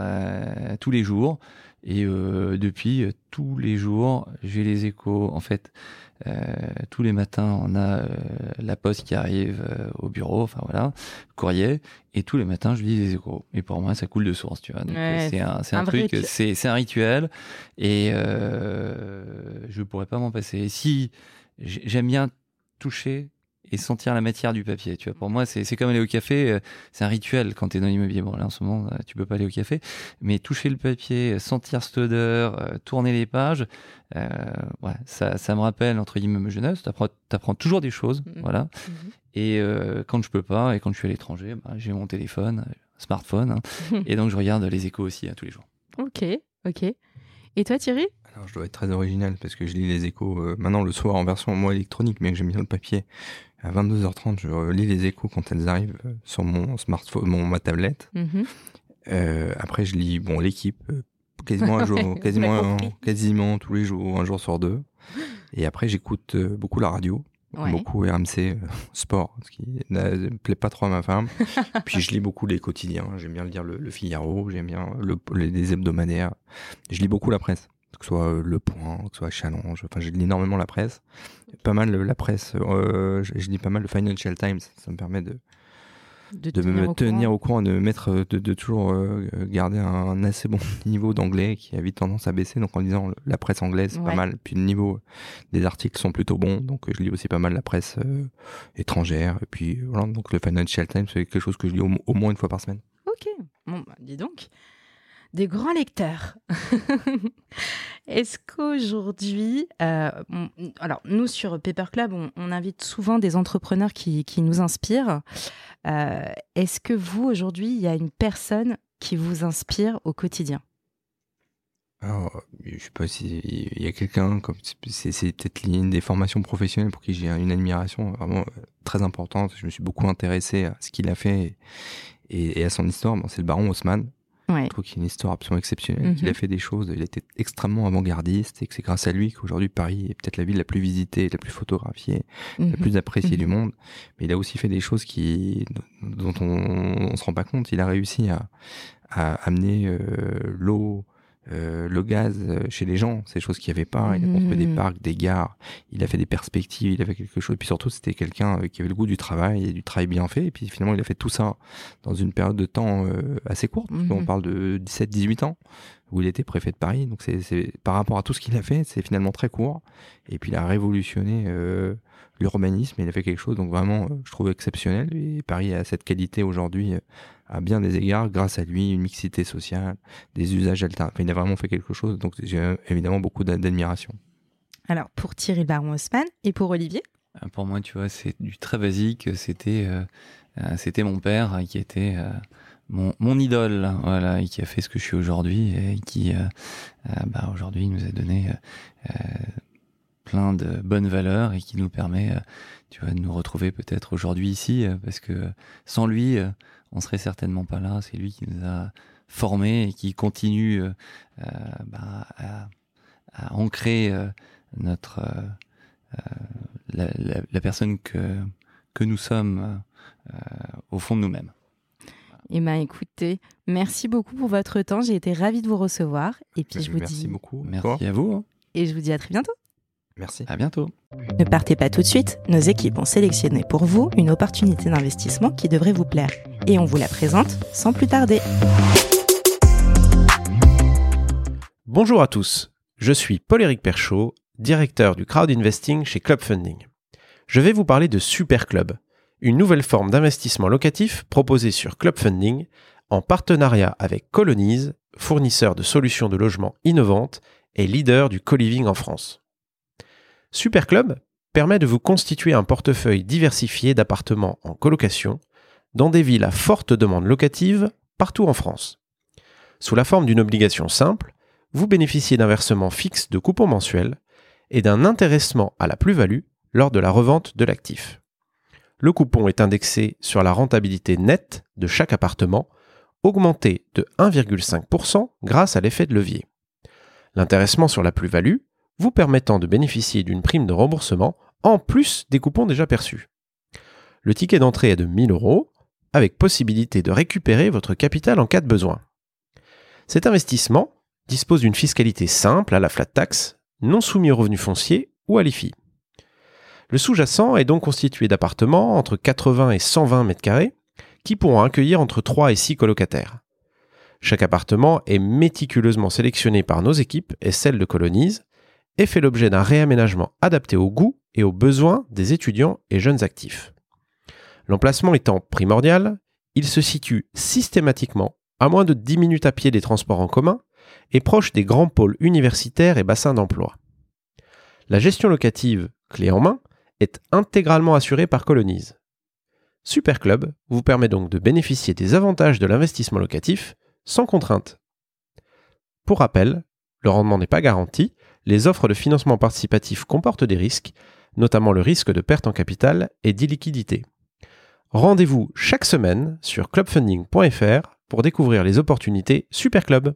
tous les jours. Et euh, depuis, euh, tous les jours, j'ai les échos. En fait, euh, tous les matins, on a la poste qui arrive au bureau, enfin voilà, courrier. Et tous les matins, je lis les échos. Et pour moi, ça coule de source, tu vois. c'est un, un, un, truc, c'est un rituel. Et je pourrais pas m'en passer. Si j'aime bien toucher et sentir la matière du papier. Tu vois, pour moi, c'est comme aller au café. Euh, c'est un rituel quand tu es dans l'immobilier. Bon, là, en ce moment, euh, tu peux pas aller au café, mais toucher le papier, euh, sentir cette odeur, tourner les pages, euh, ouais, ça, ça me rappelle entre guillemets ma jeunesse. Tu apprends, toujours des choses, mmh. voilà. Mmh. Et quand je peux pas et quand je suis à l'étranger, bah, j'ai mon téléphone, smartphone, hein. et donc je regarde les échos aussi à tous les jours. Ok, ok. Et toi, Thierry? Alors, je dois être très original parce que je lis les échos maintenant le soir en version moi électronique, mais j'aime bien le papier à 22h30, je lis les échos quand elles arrivent euh, sur mon smartphone, mon, ma tablette. Mhm. Euh, après, je lis bon l'équipe euh, quasiment un jour, quasiment, quasiment tous les jours, un jour sur deux. Et après, j'écoute beaucoup la radio, beaucoup RMC sport, ce qui ne plaît pas trop à ma femme. Puis je lis beaucoup les quotidiens. J'aime bien lire le, le Figaro, j'aime bien le, les hebdomadaires. Je lis beaucoup la presse que ce soit euh, Le Point, que ce soit Challenge. Enfin, je lis énormément la presse. Pas mal la presse. Euh, je, lis pas mal le Financial Times. Ça me permet de, de, me tenir au courant, de mettre, de, toujours euh, garder un assez bon niveau d'anglais qui a vite tendance à baisser. Donc en lisant la presse anglaise, c'est pas mal. Puis le niveau des articles sont plutôt bons. Donc je lis aussi pas mal la presse étrangère. Et puis voilà, donc le Financial Times, c'est quelque chose que je lis au, moins une fois par semaine. Ok, bon, bah, dis donc des grands lecteurs. Est-ce qu'aujourd'hui, euh, alors nous sur Paper Club, on, invite souvent des entrepreneurs qui, nous inspirent. Euh, est-ce que vous, aujourd'hui, il y a une personne qui vous inspire au quotidien? Alors, je sais pas s'il y a quelqu'un comme c'est peut-être une des formations professionnelles pour qui j'ai une admiration vraiment euh, très importante. Je me suis beaucoup intéressé à ce qu'il a fait et, à son histoire. c'est le baron Haussmann. Je trouve qu'il a une histoire absolument exceptionnelle, qu'il a fait des choses, il était extrêmement avant-gardiste et que c'est grâce à lui qu'aujourd'hui Paris est peut-être la ville la plus visitée, la plus photographiée, la mhm. plus appréciée du mhm. monde. Mais il a aussi fait des choses qui, dont on, ne se rend pas compte. Il a réussi à, à amener euh, l'eau, euh, le gaz euh, chez les gens, c'est des choses qu'il n'y avait pas. Il a construit des mmh. parcs, des gares, il a fait des perspectives, il a fait quelque chose. Et puis surtout, c'était quelqu'un euh, qui avait le goût du travail et du travail bien fait. Et puis finalement, il a fait tout ça dans une période de temps assez courte. On mmh. parle de 17-18 ans où il était préfet de Paris. Donc c'est par rapport à tout ce qu'il a fait, c'est finalement très court. Et puis il a révolutionné l'urbanisme. Il a fait quelque chose donc vraiment, je trouve exceptionnel. Et Paris a cette qualité aujourd'hui à bien des égards, grâce à lui, une mixité sociale, des usages alternatifs. il a vraiment fait quelque chose, donc j'ai évidemment beaucoup d'admiration. Alors, pour Thierry Baron Haussmann et pour Olivier? Euh, Pour moi, tu vois, c'est du très basique. C'était euh, euh, c'était mon père qui était mon, mon, idole, voilà, et qui a fait ce que je suis aujourd'hui et qui, bah, aujourd'hui, nous a donné plein de bonnes valeurs et qui nous permet, tu vois, de nous retrouver peut-être aujourd'hui ici, parce que sans lui, on serait certainement pas là. C'est lui qui nous a formés et qui continue euh, euh, bah, à, ancrer euh, notre la, personne que que nous sommes au fond de nous-mêmes. Eh bien, écoutez, merci beaucoup pour votre temps. J'ai été ravie de vous recevoir. Et puis, je vous merci beaucoup. Merci à vous. Hein. Et je vous dis à très bientôt. Merci. À bientôt. Ne partez pas tout de suite. Nos équipes ont sélectionné pour vous une opportunité d'investissement qui devrait vous plaire. Et on vous la présente sans plus tarder. Bonjour à tous. Je suis Paul-Éric Perchaud, directeur du crowd investing chez Club Funding. Je vais vous parler de Super Club, une nouvelle forme d'investissement locatif proposée sur Club Funding en partenariat avec Colonize, fournisseur de solutions de logement innovantes et leader du co-living en France. Superclub permet de vous constituer un portefeuille diversifié d'appartements en colocation dans des villes à forte demande locative partout en France. Sous la forme d'une obligation simple, vous bénéficiez d'un versement fixe de coupons mensuels et d'un intéressement à la plus-value lors de la revente de l'actif. Le coupon est indexé sur la rentabilité nette de chaque appartement, augmenté de 1,5% grâce à l'effet de levier. L'intéressement sur la plus-value vous permettant de bénéficier d'une prime de remboursement en plus des coupons déjà perçus. Le ticket d'entrée est de 1000 euros, avec possibilité de récupérer votre capital en cas de besoin. Cet investissement dispose d'une fiscalité simple à la flat tax, non soumis aux revenus fonciers ou à l'IFI. Le sous-jacent est donc constitué d'appartements entre 80 et 120 mètres carrés qui pourront accueillir entre 3 et 6 colocataires. Chaque appartement est méticuleusement sélectionné par nos équipes et celles de Colonise et fait l'objet d'un réaménagement adapté aux goûts et aux besoins des étudiants et jeunes actifs. L'emplacement étant primordial, il se situe systématiquement à moins de 10 minutes à pied des transports en commun et proche des grands pôles universitaires et bassins d'emploi. La gestion locative, clé en main, est intégralement assurée par Colonise. Superclub vous permet donc de bénéficier des avantages de l'investissement locatif sans contrainte. Pour rappel, le rendement n'est pas garanti, les offres de financement participatif comportent des risques, notamment le risque de perte en capital et d'illiquidité. Rendez-vous chaque semaine sur clubfunding.fr pour découvrir les opportunités Superclub.